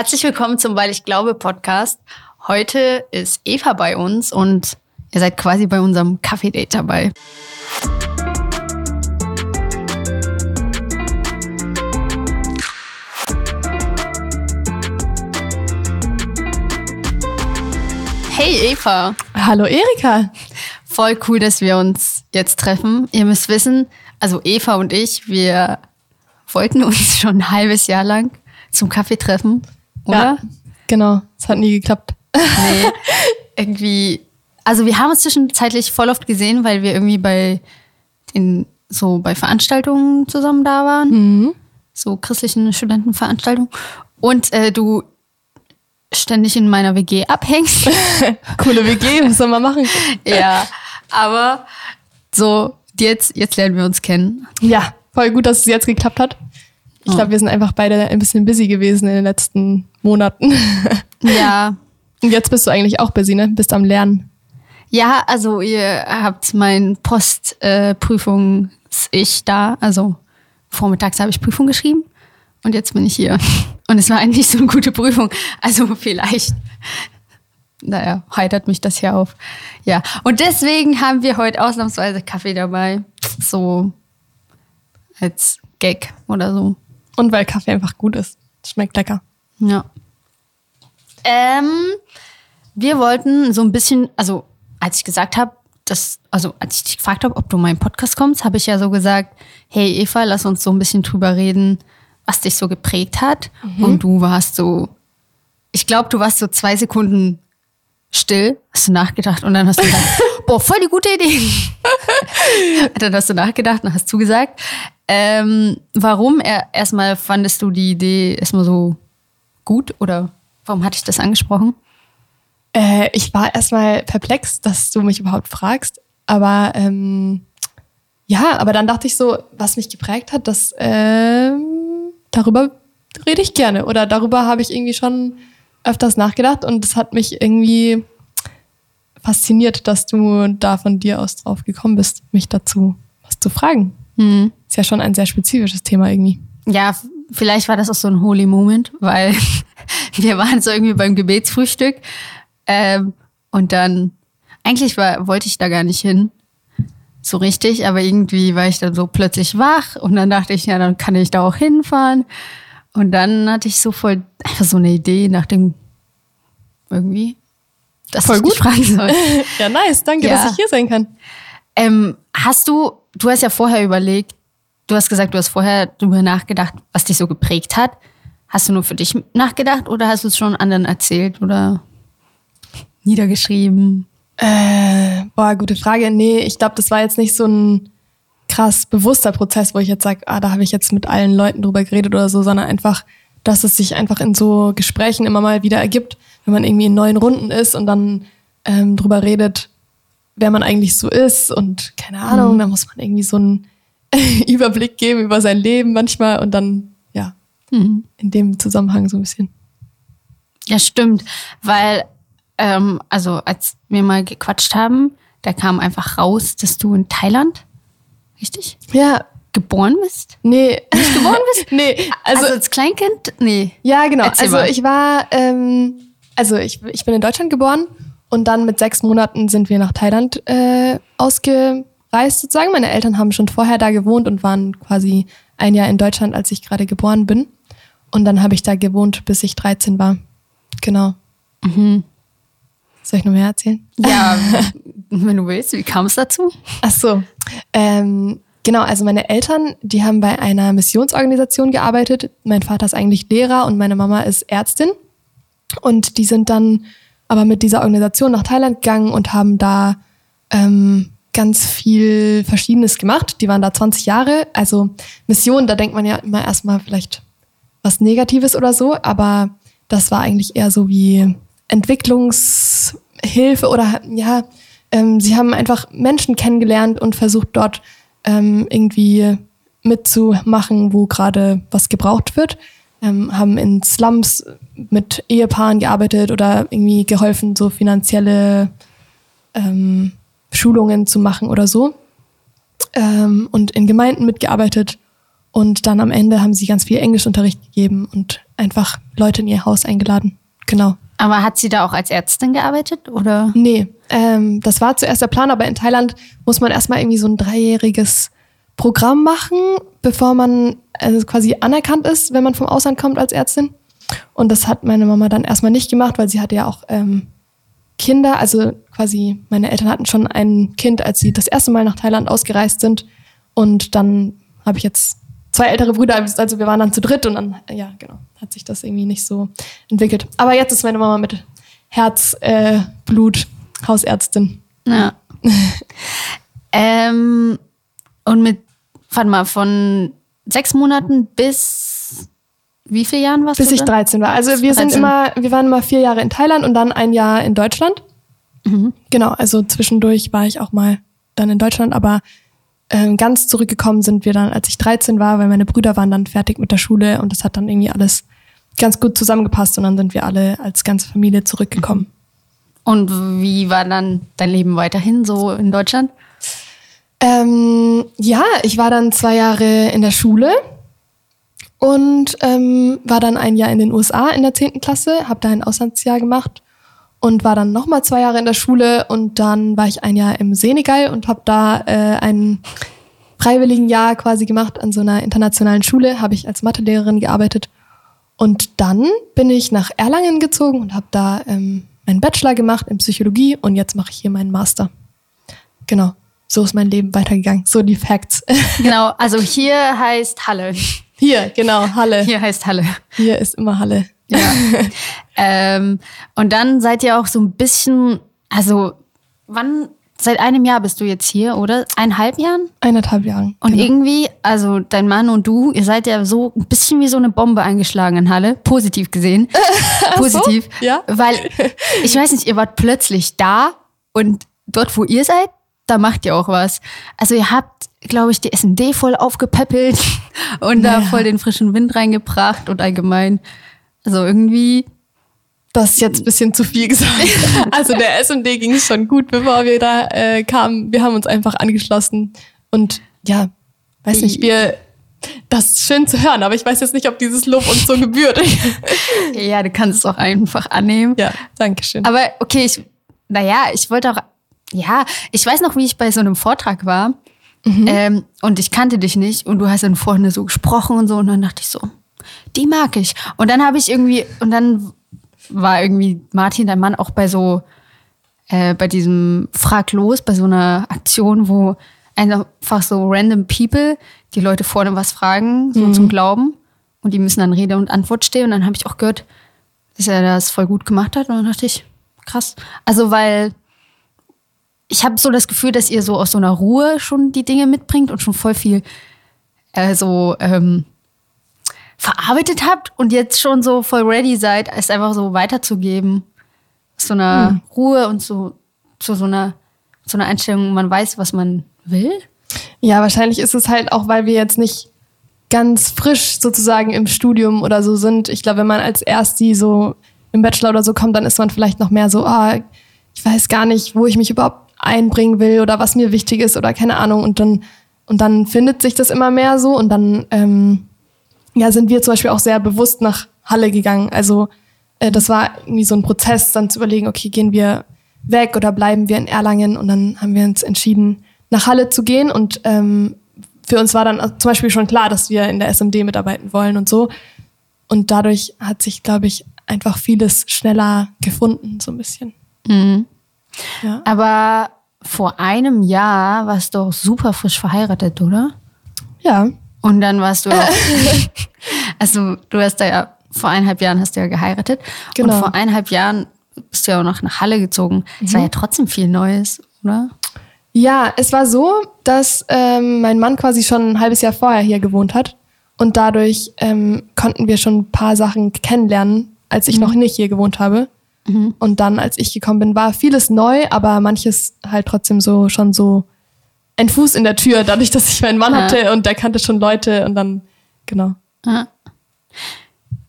Herzlich willkommen zum Weil ich glaube Podcast. Heute ist Eva bei uns und ihr seid quasi bei unserem Kaffee-Date dabei. Hey Eva. Hallo Erika. Voll cool, dass wir uns jetzt treffen. Ihr müsst wissen, also Eva und ich, wir wollten uns schon ein halbes Jahr lang zum Kaffee treffen, oder? Ja, genau. Es hat nie geklappt. Nee, irgendwie. Also wir haben uns zwischenzeitlich voll oft gesehen, weil wir irgendwie bei den so bei Veranstaltungen zusammen da waren. Mhm. So christlichen Studentenveranstaltungen. Und äh, du ständig in meiner WG abhängst. Coole WG, was soll man machen? ja, aber so, jetzt, jetzt lernen wir uns kennen. Ja, voll gut, dass es jetzt geklappt hat. Ich glaube, wir sind einfach beide ein bisschen busy gewesen in den letzten Monaten. Ja. Und jetzt bist du eigentlich auch busy, ne? Bist am Lernen. Ja, also ihr habt mein Postprüfungs-Ich da. Also vormittags habe ich Prüfung geschrieben und jetzt bin ich hier. Und es war eigentlich so eine gute Prüfung. Also vielleicht, naja, heitert mich das hier auf. Ja, und deswegen haben wir heute ausnahmsweise Kaffee dabei. So als Gag oder so. Und weil Kaffee einfach gut ist. Schmeckt lecker. Ja. Ähm, wir wollten so ein bisschen, also als ich gesagt habe, dass, also als ich dich gefragt habe, ob du in meinen Podcast kommst, habe ich ja so gesagt, hey Eva, lass uns so ein bisschen drüber reden, was dich so geprägt hat. Und du warst so, ich glaube, du warst so zwei Sekunden still, hast du nachgedacht und dann hast du gesagt, boah, voll die gute Idee. dann hast du nachgedacht und hast zugesagt. Ähm, warum er, erstmal fandest du die Idee erstmal so gut oder warum hatte ich das angesprochen? Äh, ich war erstmal perplex, dass du mich überhaupt fragst. Aber ähm, ja, aber dann dachte ich so, was mich geprägt hat, das ähm, darüber rede ich gerne. Oder darüber habe ich irgendwie schon öfters nachgedacht und es hat mich irgendwie fasziniert, dass du da von dir aus drauf gekommen bist, mich dazu was zu fragen. Hm. Ist ja schon ein sehr spezifisches Thema irgendwie. Ja, vielleicht war das auch so ein Holy Moment, weil wir waren so irgendwie beim Gebetsfrühstück ähm, und dann, eigentlich war, wollte ich da gar nicht hin, so richtig, aber irgendwie war ich dann so plötzlich wach und dann dachte ich, ja, dann kann ich da auch hinfahren. Und dann hatte ich so voll einfach so eine Idee nach dem irgendwie, dass Voll ich gut. fragen soll. Ja, nice. Danke, Ja. dass ich hier sein kann. Ähm, hast du, du hast ja vorher überlegt, du hast gesagt, du hast vorher darüber nachgedacht, was dich so geprägt hat. Hast du nur für dich nachgedacht oder hast du es schon anderen erzählt oder niedergeschrieben? Äh, boah, gute Frage. Nee, ich glaube, das war jetzt nicht so ein krass bewusster Prozess, wo ich jetzt sage, ah, da habe ich jetzt mit allen Leuten drüber geredet oder so, sondern einfach, dass es sich einfach in so Gesprächen immer mal wieder ergibt, wenn man irgendwie in neuen Runden ist und dann ähm, drüber redet, wer man eigentlich so ist und keine Ahnung, da muss man irgendwie so einen Überblick geben über sein Leben manchmal und dann, ja, in dem Zusammenhang so ein bisschen. Ja, stimmt, weil, ähm, also als wir mal gequatscht haben, da kam einfach raus, dass du in Thailand, richtig, Ja, geboren bist? nee. Nicht geboren bist? nee, Also, also als Kleinkind? Nee. Ja, genau. Erzähl also mal. ich war, ähm, also ich, ich bin in Deutschland geboren und dann mit sechs Monaten sind wir nach Thailand äh, ausgereist sozusagen. Meine Eltern haben schon vorher da gewohnt und waren quasi ein Jahr in Deutschland, als ich gerade geboren bin. Und dann habe ich da gewohnt, bis ich 13 war. Genau. Soll ich noch mehr erzählen? Ja, wenn du willst, wie kam es dazu? Ach so. Ähm, genau, also meine Eltern, die haben bei einer Missionsorganisation gearbeitet. Mein Vater ist eigentlich Lehrer und meine Mama ist Ärztin. Und die sind dann aber mit dieser Organisation nach Thailand gegangen und haben da ähm, ganz viel Verschiedenes gemacht. Die waren da 20 Jahre. Also Mission, da denkt man ja immer erstmal vielleicht was Negatives oder so, aber das war eigentlich eher so wie Entwicklungshilfe oder ja, ähm, sie haben einfach Menschen kennengelernt und versucht dort ähm, irgendwie mitzumachen, wo gerade was gebraucht wird. Ähm, haben in Slums mit Ehepaaren gearbeitet oder irgendwie geholfen, so finanzielle ähm, Schulungen zu machen oder so. Ähm, und in Gemeinden mitgearbeitet Und dann am Ende haben sie ganz viel Englischunterricht gegeben und einfach Leute in ihr Haus eingeladen. Genau. Aber hat sie da auch als Ärztin gearbeitet oder? Nee, ähm, das war zuerst der Plan, aber in Thailand muss man erstmal irgendwie so ein dreijähriges Programm machen, bevor man also quasi anerkannt ist, wenn man vom Ausland kommt als Ärztin. Und das hat meine Mama dann erstmal nicht gemacht, weil sie hatte ja auch ähm, Kinder. Also quasi meine Eltern hatten schon ein Kind, als sie das erste Mal nach Thailand ausgereist sind. Und dann habe ich jetzt zwei ältere Brüder, also wir waren dann zu dritt und dann, ja, genau, hat sich das irgendwie nicht so entwickelt. Aber jetzt ist meine Mama mit Herz, äh, Blut, Hausärztin. Ja. ähm, und mit, warte mal, von sechs Monaten bis wie viele Jahren warst Bis du? ich 13 war. Also wir 13. sind immer, wir waren immer vier Jahre in Thailand und dann ein Jahr in Deutschland. Mhm. Genau, also zwischendurch war ich auch mal dann in Deutschland, aber äh, ganz zurückgekommen sind wir dann, als ich 13 war, weil meine Brüder waren dann fertig mit der Schule und das hat dann irgendwie alles ganz gut zusammengepasst und dann sind wir alle als ganze Familie zurückgekommen. Und wie war dann dein Leben weiterhin so in Deutschland? Ähm, ja, ich war dann zwei Jahre in der Schule und ähm, war dann ein Jahr in den USA in der zehnten Klasse, habe da ein Auslandsjahr gemacht und war dann nochmal zwei Jahre in der Schule und dann war ich ein Jahr im Senegal und habe da äh, ein freiwilligen Jahr quasi gemacht an so einer internationalen Schule, habe ich als Mathelehrerin gearbeitet und dann bin ich nach Erlangen gezogen und habe da ähm, meinen Bachelor gemacht in Psychologie und jetzt mache ich hier meinen Master. Genau, so ist mein Leben weitergegangen, so die Facts. Genau, also hier heißt Halle. Hier, genau, Halle. Hier heißt Halle. Hier ist immer Halle. Ja. ähm, und dann seid ihr auch so ein bisschen, also wann, seit einem Jahr bist du jetzt hier, oder? Eineinhalb Jahren? Eineinhalb Jahren. Und genau. irgendwie, also dein Mann und du, ihr seid ja so ein bisschen wie so eine Bombe eingeschlagen in Halle, positiv gesehen. positiv. So? Ja. Weil, ich weiß nicht, ihr wart plötzlich da und dort, wo ihr seid, da macht ihr auch was. Also ihr habt, glaube ich, die SMD voll aufgepäppelt und naja. da voll den frischen Wind reingebracht und allgemein also irgendwie. Das ist jetzt ein bisschen zu viel gesagt. Also der S&D ging es schon gut, bevor wir da äh, kamen. Wir haben uns einfach angeschlossen und ja, weiß nicht, wir das ist schön zu hören, aber ich weiß jetzt nicht, ob dieses Lob uns so gebührt. ja, du kannst es auch einfach annehmen. Ja, danke schön. Aber okay, ich, naja, ich wollte auch, ja, ich weiß noch, wie ich bei so einem Vortrag war mhm. ähm, und ich kannte dich nicht und du hast dann vorne so gesprochen und so und dann dachte ich so, die mag ich. Und dann habe ich irgendwie, und dann war irgendwie Martin, dein Mann, auch bei so, äh, bei diesem Frag los, bei so einer Aktion, wo einfach so random people die Leute vorne was fragen, so mhm. zum Glauben. Und die müssen dann Rede und Antwort stehen. Und dann habe ich auch gehört, dass er das voll gut gemacht hat. Und dann dachte ich, krass. Also, weil ich habe so das Gefühl, dass ihr so aus so einer Ruhe schon die Dinge mitbringt und schon voll viel äh, so ähm, verarbeitet habt und jetzt schon so voll ready seid, es einfach so weiterzugeben. So einer mhm. Ruhe und so zu so einer, so einer Einstellung, man weiß, was man will. Ja, wahrscheinlich ist es halt auch, weil wir jetzt nicht ganz frisch sozusagen im Studium oder so sind. Ich glaube, wenn man als Ersti so im Bachelor oder so kommt, dann ist man vielleicht noch mehr so, ah, ich weiß gar nicht, wo ich mich überhaupt einbringen will oder was mir wichtig ist oder keine Ahnung. Und dann, und dann findet sich das immer mehr so und dann ähm, ja, sind wir zum Beispiel auch sehr bewusst nach Halle gegangen. Also äh, das war irgendwie so ein Prozess, dann zu überlegen, okay, gehen wir weg oder bleiben wir in Erlangen? Und dann haben wir uns entschieden, nach Halle zu gehen. Und ähm, für uns war dann zum Beispiel schon klar, dass wir in der SMD mitarbeiten wollen und so. Und dadurch hat sich, glaube ich, einfach vieles schneller gefunden, so ein bisschen. Mhm. Ja. Aber vor einem Jahr warst du auch super frisch verheiratet, oder? Ja. Und dann warst du auch, also du hast da ja vor eineinhalb Jahren hast du ja geheiratet. Genau. Und vor eineinhalb Jahren bist du ja auch noch nach Halle gezogen. Es mhm. war ja trotzdem viel Neues, oder? Ja, es war so, dass ähm, mein Mann quasi schon ein halbes Jahr vorher hier gewohnt hat. Und dadurch ähm, konnten wir schon ein paar Sachen kennenlernen, als ich mhm. noch nicht hier gewohnt habe. Mhm. Und dann, als ich gekommen bin, war vieles neu, aber manches halt trotzdem so schon so ein Fuß in der Tür, dadurch, dass ich meinen Mann ja. hatte und der kannte schon Leute und dann, genau. Ja.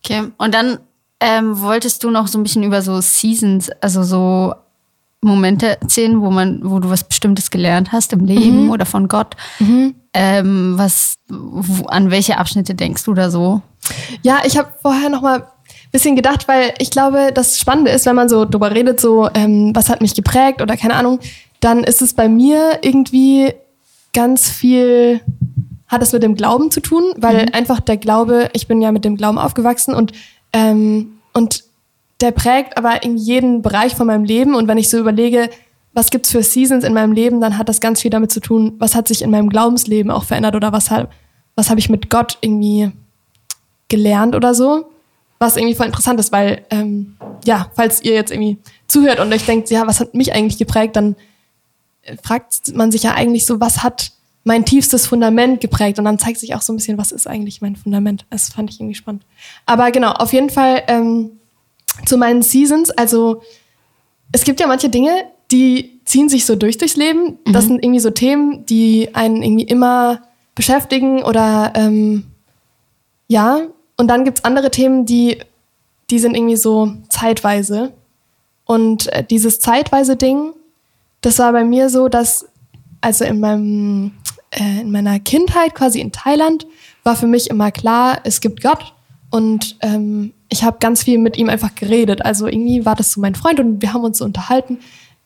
Okay, und dann ähm, wolltest du noch so ein bisschen über so Seasons, also so Momente erzählen, wo man, wo du was Bestimmtes gelernt hast im Leben oder von Gott? Ähm, was, wo, an welche Abschnitte denkst du da so? Ja, ich habe vorher noch mal bisschen gedacht, weil ich glaube, das Spannende ist, wenn man so drüber redet, so ähm, was hat mich geprägt oder keine Ahnung, dann ist es bei mir irgendwie ganz viel hat es mit dem Glauben zu tun, weil einfach der Glaube, ich bin ja mit dem Glauben aufgewachsen und ähm, und der prägt aber in jeden Bereich von meinem Leben und wenn ich so überlege, was gibt's für Seasons in meinem Leben, dann hat das ganz viel damit zu tun, was hat sich in meinem Glaubensleben auch verändert oder was hab, was habe ich mit Gott irgendwie gelernt oder so. Was irgendwie voll interessant ist, weil, ähm, ja, falls ihr jetzt irgendwie zuhört und euch denkt, ja, was hat mich eigentlich geprägt, dann äh, fragt man sich ja eigentlich so, was hat mein tiefstes Fundament geprägt? Und dann zeigt sich auch so ein bisschen, was ist eigentlich mein Fundament? Das fand ich irgendwie spannend. Aber genau, auf jeden Fall ähm, zu meinen Seasons. Also es gibt ja manche Dinge, die ziehen sich so durch durchs Leben. Das sind irgendwie so Themen, die einen irgendwie immer beschäftigen oder ähm, ja. Und dann gibt's andere Themen, die, die sind irgendwie so zeitweise. Und äh, dieses zeitweise Ding, das war bei mir so, dass also in meinem äh, in meiner Kindheit quasi in Thailand war für mich immer klar, es gibt Gott und ähm, ich habe ganz viel mit ihm einfach geredet. Also irgendwie war das so mein Freund und wir haben uns so unterhalten.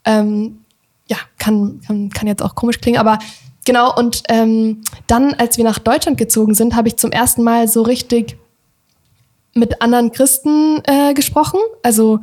Ähm, ja, kann, kann, kann jetzt auch komisch klingen, aber genau. Und ähm, dann, als wir nach Deutschland gezogen sind, habe ich zum ersten Mal so richtig mit anderen Christen äh, gesprochen. Also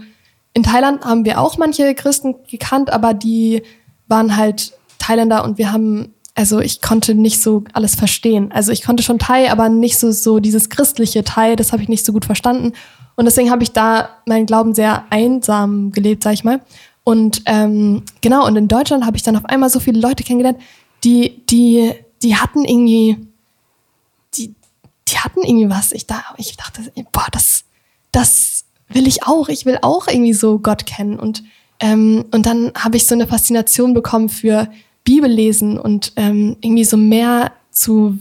in Thailand haben wir auch manche Christen gekannt, aber die waren halt Thailänder und wir haben, also ich konnte nicht so alles verstehen. Also ich konnte schon Thai, aber nicht so, so dieses christliche Thai, das habe ich nicht so gut verstanden. Und deswegen habe ich da meinen Glauben sehr einsam gelebt, sag ich mal. Und ähm, genau, und in Deutschland habe ich dann auf einmal so viele Leute kennengelernt, die, die, die hatten irgendwie, die hatten irgendwie was. Ich, da, ich dachte, boah, das, das will ich auch. Ich will auch irgendwie so Gott kennen. Und, ähm, und dann habe ich so eine Faszination bekommen für Bibellesen und ähm, irgendwie so mehr zu,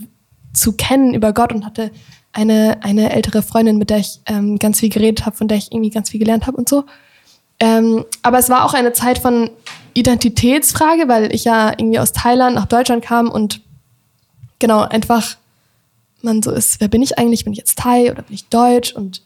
zu kennen über Gott und hatte eine, eine ältere Freundin, mit der ich ähm, ganz viel geredet habe, von der ich irgendwie ganz viel gelernt habe und so. Ähm, aber es war auch eine Zeit von Identitätsfrage, weil ich ja irgendwie aus Thailand nach Deutschland kam und genau einfach man so ist, wer bin ich eigentlich? Bin ich jetzt Thai oder bin ich Deutsch? Und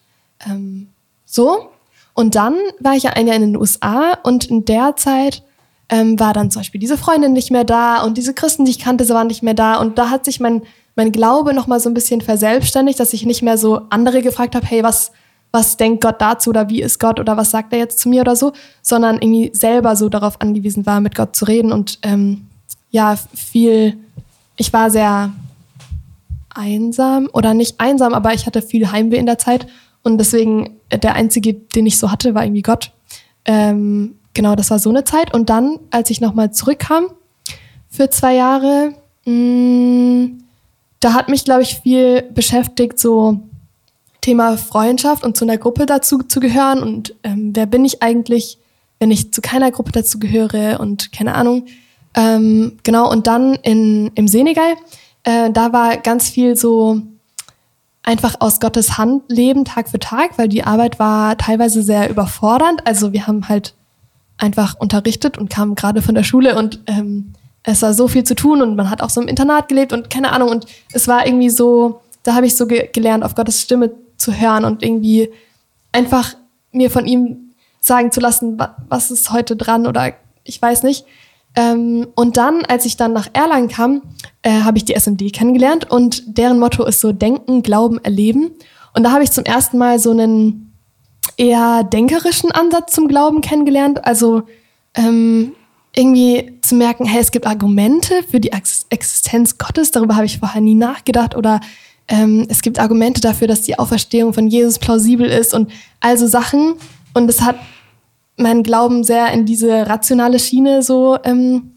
ähm, so. Und dann war ich ja ein Jahr in den USA und in der Zeit ähm, war dann zum Beispiel diese Freundin nicht mehr da und diese Christen, die ich kannte, sie waren nicht mehr da. Und da hat sich mein, mein Glaube nochmal so ein bisschen verselbstständigt, dass ich nicht mehr so andere gefragt habe, hey, was, was denkt Gott dazu oder wie ist Gott oder was sagt er jetzt zu mir oder so, sondern irgendwie selber so darauf angewiesen war, mit Gott zu reden und ähm, ja, viel, ich war sehr einsam oder nicht einsam, aber ich hatte viel Heimweh in der Zeit und deswegen äh, der einzige, den ich so hatte, war irgendwie Gott. Ähm, genau, das war so eine Zeit und dann, als ich nochmal zurückkam für zwei Jahre, mh, da hat mich, glaube ich, viel beschäftigt, so Thema Freundschaft und zu einer Gruppe dazu zu gehören und ähm, wer bin ich eigentlich, wenn ich zu keiner Gruppe dazu gehöre und keine Ahnung. Ähm, genau, und dann in, im Senegal, äh, da war ganz viel so einfach aus Gottes Hand leben, Tag für Tag, weil die Arbeit war teilweise sehr überfordernd. Also wir haben halt einfach unterrichtet und kamen gerade von der Schule und ähm, es war so viel zu tun und man hat auch so im Internat gelebt und keine Ahnung. Und es war irgendwie so, da habe ich so ge gelernt, auf Gottes Stimme zu hören und irgendwie einfach mir von ihm sagen zu lassen, wa was ist heute dran oder ich weiß nicht. Ähm, und dann, als ich dann nach Erlangen kam, äh, habe ich die SMD kennengelernt und deren Motto ist so Denken, Glauben, Erleben. Und da habe ich zum ersten Mal so einen eher denkerischen Ansatz zum Glauben kennengelernt. Also ähm, irgendwie zu merken, hey, es gibt Argumente für die Existenz Gottes, darüber habe ich vorher nie nachgedacht. Oder ähm, es gibt Argumente dafür, dass die Auferstehung von Jesus plausibel ist und also Sachen. Und es hat meinen Glauben sehr in diese rationale Schiene so ähm,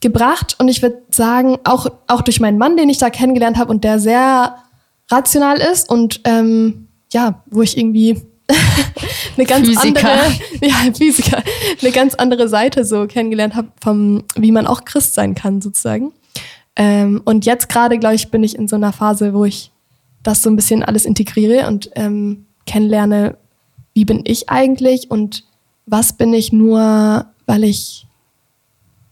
gebracht. Und ich würde sagen, auch, auch durch meinen Mann, den ich da kennengelernt habe und der sehr rational ist und ähm, ja, wo ich irgendwie eine ganz Physiker. andere, ja, Physiker, eine ganz andere Seite so kennengelernt habe, vom, wie man auch Christ sein kann, sozusagen. Ähm, und jetzt gerade, glaube ich, bin ich in so einer Phase, wo ich das so ein bisschen alles integriere und ähm, kennenlerne, wie bin ich eigentlich und was bin ich nur, weil ich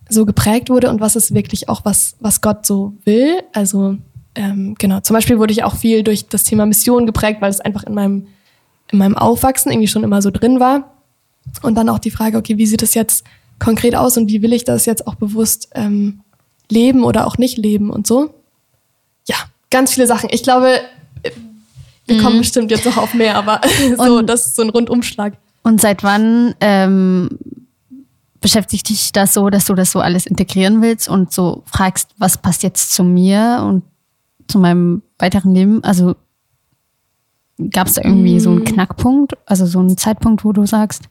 so geprägt wurde und was ist wirklich auch was, was Gott so will. Also ähm, genau, zum Beispiel wurde ich auch viel durch das Thema Mission geprägt, weil es einfach in meinem, in meinem Aufwachsen irgendwie schon immer so drin war. Und dann auch die Frage, okay, wie sieht das jetzt konkret aus und wie will ich das jetzt auch bewusst ähm, leben oder auch nicht leben und so. Ja, ganz viele Sachen. Ich glaube, wir mhm. kommen bestimmt jetzt noch auf mehr, aber so, das ist so ein Rundumschlag. Und seit wann ähm, beschäftigt dich das so, dass du das so alles integrieren willst und so fragst, was passt jetzt zu mir und zu meinem weiteren Leben? Also gab es da irgendwie mhm. so einen mm. Knackpunkt, also so einen Zeitpunkt, wo du sagst?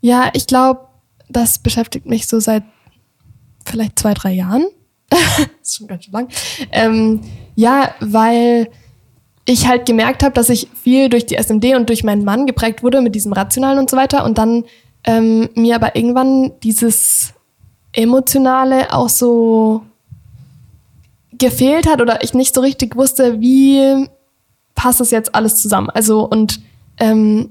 Ja, ich glaube, das beschäftigt mich so seit vielleicht zwei, drei Jahren. das ist schon ganz schön lang. Ähm, ja, weil ich halt gemerkt habe, dass ich viel durch die SMD und durch meinen Mann geprägt wurde mit diesem Rationalen und so weiter. Und dann ähm, mir aber irgendwann dieses Emotionale auch so gefehlt hat oder ich nicht so richtig wusste, wie passt das jetzt alles zusammen. Also und ähm,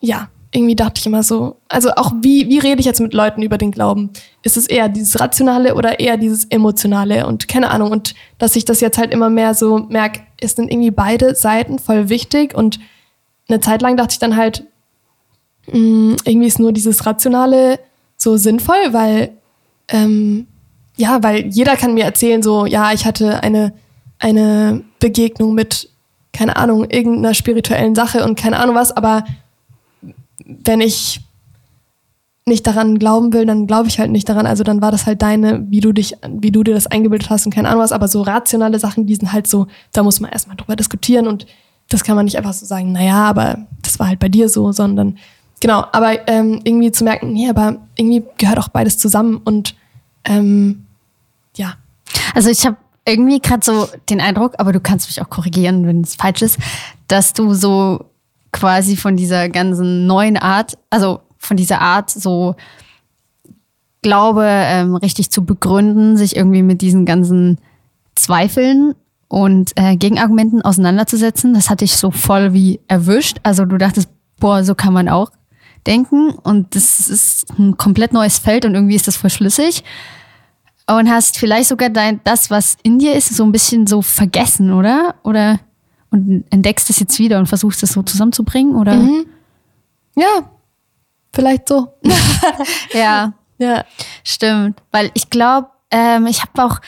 ja, irgendwie dachte ich immer so, also auch wie, wie rede ich jetzt mit Leuten über den Glauben? Ist es eher dieses Rationale oder eher dieses Emotionale? Und keine Ahnung. Und dass ich das jetzt halt immer mehr so merke, ist dann irgendwie beide Seiten voll wichtig. Und eine Zeit lang dachte ich dann halt, mh, hm, irgendwie ist nur dieses Rationale so sinnvoll, weil, ähm, ja, weil jeder kann mir erzählen, so, ja, ich hatte eine, eine Begegnung mit, keine Ahnung, irgendeiner spirituellen Sache und keine Ahnung was, aber wenn ich nicht daran glauben will, dann glaube ich halt nicht daran. Also dann war das halt deine, wie du dich, wie du dir das eingebildet hast und keine Ahnung was. Aber so rationale Sachen, die sind halt so, da muss man erstmal drüber diskutieren und das kann man nicht einfach so sagen, naja, aber das war halt bei dir so, sondern genau, aber ähm, irgendwie zu merken, nee, aber irgendwie gehört auch beides zusammen und ähm, ja. Also ich habe irgendwie gerade so den Eindruck, aber du kannst mich auch korrigieren, wenn es falsch ist, dass du so quasi von dieser ganzen neuen Art, also von dieser Art so Glaube ähm, richtig zu begründen, sich irgendwie mit diesen ganzen Zweifeln und äh, Gegenargumenten auseinanderzusetzen. Das hatte ich so voll wie erwischt. Also du dachtest, boah, so kann man auch denken und das ist ein komplett neues Feld und irgendwie ist das voll schlüssig. Und hast vielleicht sogar dein, das, was in dir ist, so ein bisschen so vergessen, oder? Oder? und entdeckst es jetzt wieder und versuchst es so zusammenzubringen, oder? Mhm. Ja, vielleicht so. ja. Ja. Stimmt. Weil ich glaube, ähm, ich habe auch,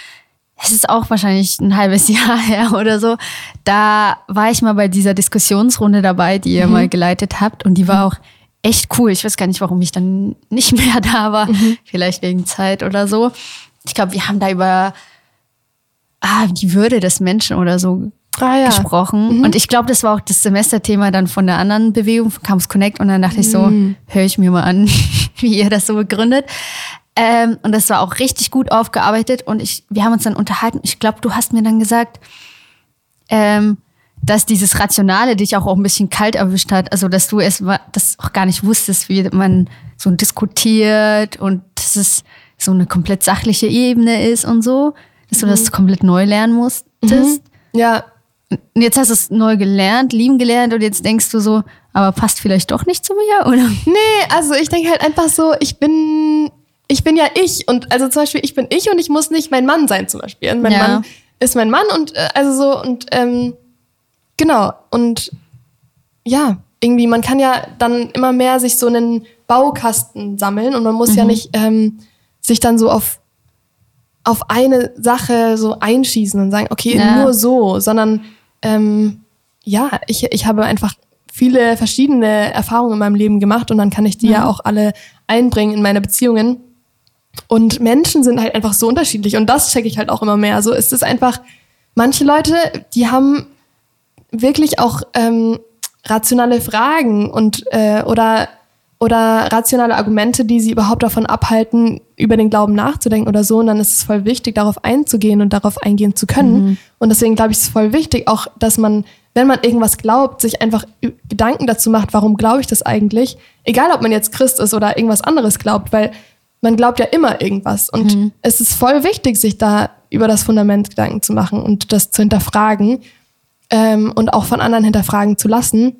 es ist auch wahrscheinlich ein halbes Jahr her oder so, da war ich mal bei dieser Diskussionsrunde dabei, die ihr mhm. mal geleitet habt und die war auch echt cool. Ich weiß gar nicht, warum ich dann nicht mehr da war. Mhm. Vielleicht wegen Zeit oder so. Ich glaube, wir haben da über ah, die Würde des Menschen oder so ah, ja. gesprochen. Mhm. Und ich glaube, das war auch das Semesterthema dann von der anderen Bewegung, von Campus Connect. Und dann dachte mhm. ich so, mhm. höre ich mir mal an, wie ihr das so begründet. Ähm, und das war auch richtig gut aufgearbeitet. Und ich, wir haben uns dann unterhalten. Ich glaube, du hast mir dann gesagt, ähm, dass dieses Rationale dich auch, auch ein bisschen kalt erwischt hat. Also, dass du es das auch gar nicht wusstest, wie man so diskutiert und dass es so eine komplett sachliche Ebene ist und so. Dass du das mhm. komplett neu lernen musstest. Mhm. Ja, und jetzt hast du es neu gelernt, lieben gelernt und jetzt denkst du so, aber passt vielleicht doch nicht zu mir, oder? Nee, also ich denke halt einfach so, ich bin, ich bin ja ich und also zum Beispiel, ich bin ich und ich muss nicht mein Mann sein zum Beispiel. Und mein ja. Mann ist mein Mann und äh, also so und ähm, genau und ja, irgendwie, man kann ja dann immer mehr sich so einen Baukasten sammeln und man muss mhm. ja nicht ähm, sich dann so auf auf eine Sache so einschießen und sagen, okay, ja. nur so, sondern ähm, ja, ich, ich habe einfach viele verschiedene Erfahrungen in meinem Leben gemacht und dann kann ich die mhm. ja auch alle einbringen in meine Beziehungen. Und Menschen sind halt einfach so unterschiedlich und das checke ich halt auch immer mehr. Also es ist einfach, manche Leute, die haben wirklich auch ähm, rationale Fragen und äh, oder oder rationale Argumente, die sie überhaupt davon abhalten, über den Glauben nachzudenken oder so. Und dann ist es voll wichtig, darauf einzugehen und darauf eingehen zu können. Mhm. Und deswegen glaube ich, ist es voll wichtig, auch, dass man, wenn man irgendwas glaubt, sich einfach Gedanken dazu macht, warum glaube ich das eigentlich? Egal, ob man jetzt Christ ist oder irgendwas anderes glaubt, weil man glaubt ja immer irgendwas. Und mhm. es ist voll wichtig, sich da über das Fundament Gedanken zu machen und das zu hinterfragen ähm, und auch von anderen hinterfragen zu lassen.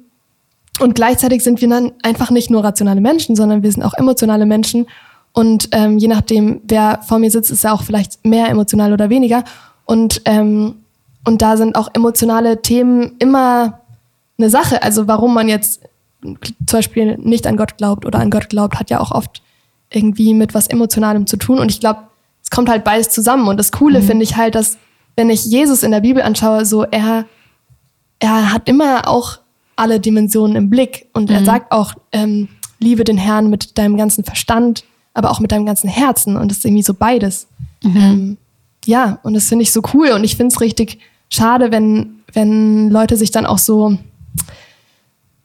Und gleichzeitig sind wir dann einfach nicht nur rationale Menschen, sondern wir sind auch emotionale Menschen. Und ähm, je nachdem, wer vor mir sitzt, ist er auch vielleicht mehr emotional oder weniger. Und, ähm, und da sind auch emotionale Themen immer eine Sache. Also warum man jetzt zum Beispiel nicht an Gott glaubt oder an Gott glaubt, hat ja auch oft irgendwie mit was Emotionalem zu tun. Und ich glaube, es kommt halt beides zusammen. Und das Coole mhm. finde ich halt, dass wenn ich Jesus in der Bibel anschaue, so er, er hat immer auch alle Dimensionen im Blick. Und mhm. er sagt auch, ähm, liebe den Herrn mit deinem ganzen Verstand, aber auch mit deinem ganzen Herzen. Und das ist irgendwie so beides. Mhm. Ähm, ja, und das finde ich so cool. Und ich finde es richtig schade, wenn, wenn Leute sich dann auch so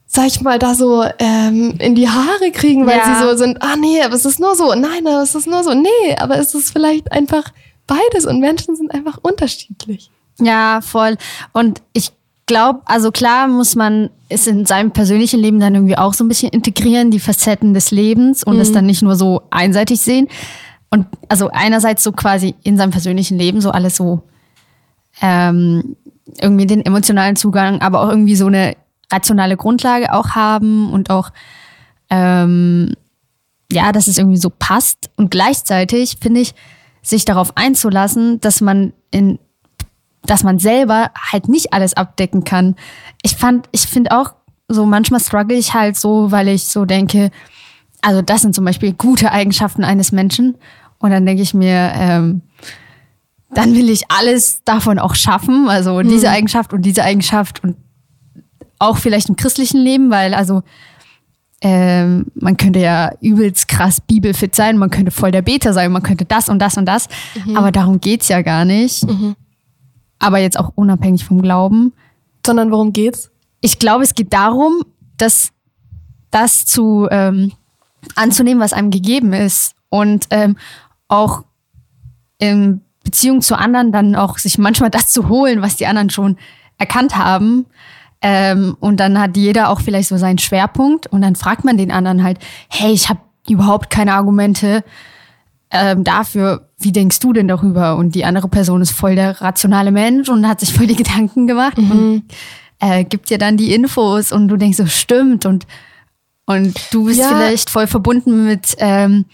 sag ich mal, da so ähm, in die Haare kriegen, weil ja. sie so sind, ah nee, aber es ist nur so, nein, aber es ist nur so, nee, aber es ist vielleicht einfach beides und Menschen sind einfach unterschiedlich. Ja, voll. Und ich glaube, also klar muss man es in seinem persönlichen Leben dann irgendwie auch so ein bisschen integrieren, die Facetten des Lebens und mhm. es dann nicht nur so einseitig sehen. Und also einerseits so quasi in seinem persönlichen Leben so alles so ähm, irgendwie den emotionalen Zugang, aber auch irgendwie so eine rationale Grundlage auch haben und auch ähm, ja, dass es irgendwie so passt. Und gleichzeitig finde ich, sich darauf einzulassen, dass man in dass man selber halt nicht alles abdecken kann. Ich fand, ich finde auch so manchmal struggle ich halt so, weil ich so denke, also das sind zum Beispiel gute Eigenschaften eines Menschen. Und dann denke ich mir, ähm, dann will ich alles davon auch schaffen. Also mhm. diese Eigenschaft und diese Eigenschaft und auch vielleicht im christlichen Leben, weil also ähm, man könnte ja übelst krass bibelfit sein, man könnte voll der Beter sein, man könnte das und das und das, mhm. aber darum geht's ja gar nicht. Mhm. Aber jetzt auch unabhängig vom Glauben. Sondern worum geht's? Ich glaube, es geht darum, dass das zu ähm, anzunehmen, was einem gegeben ist und ähm, auch in Beziehung zu anderen dann auch sich manchmal das zu holen, was die anderen schon erkannt haben ähm, und dann hat jeder auch vielleicht so seinen Schwerpunkt und dann fragt man den anderen halt, hey, ich habe überhaupt keine Argumente ähm, dafür, wie denkst du denn darüber? Und die andere Person ist voll der rationale Mensch und hat sich voll die Gedanken gemacht mhm. und äh, gibt dir dann die Infos und du denkst so, stimmt und und du bist ja. vielleicht voll verbunden mit ähm,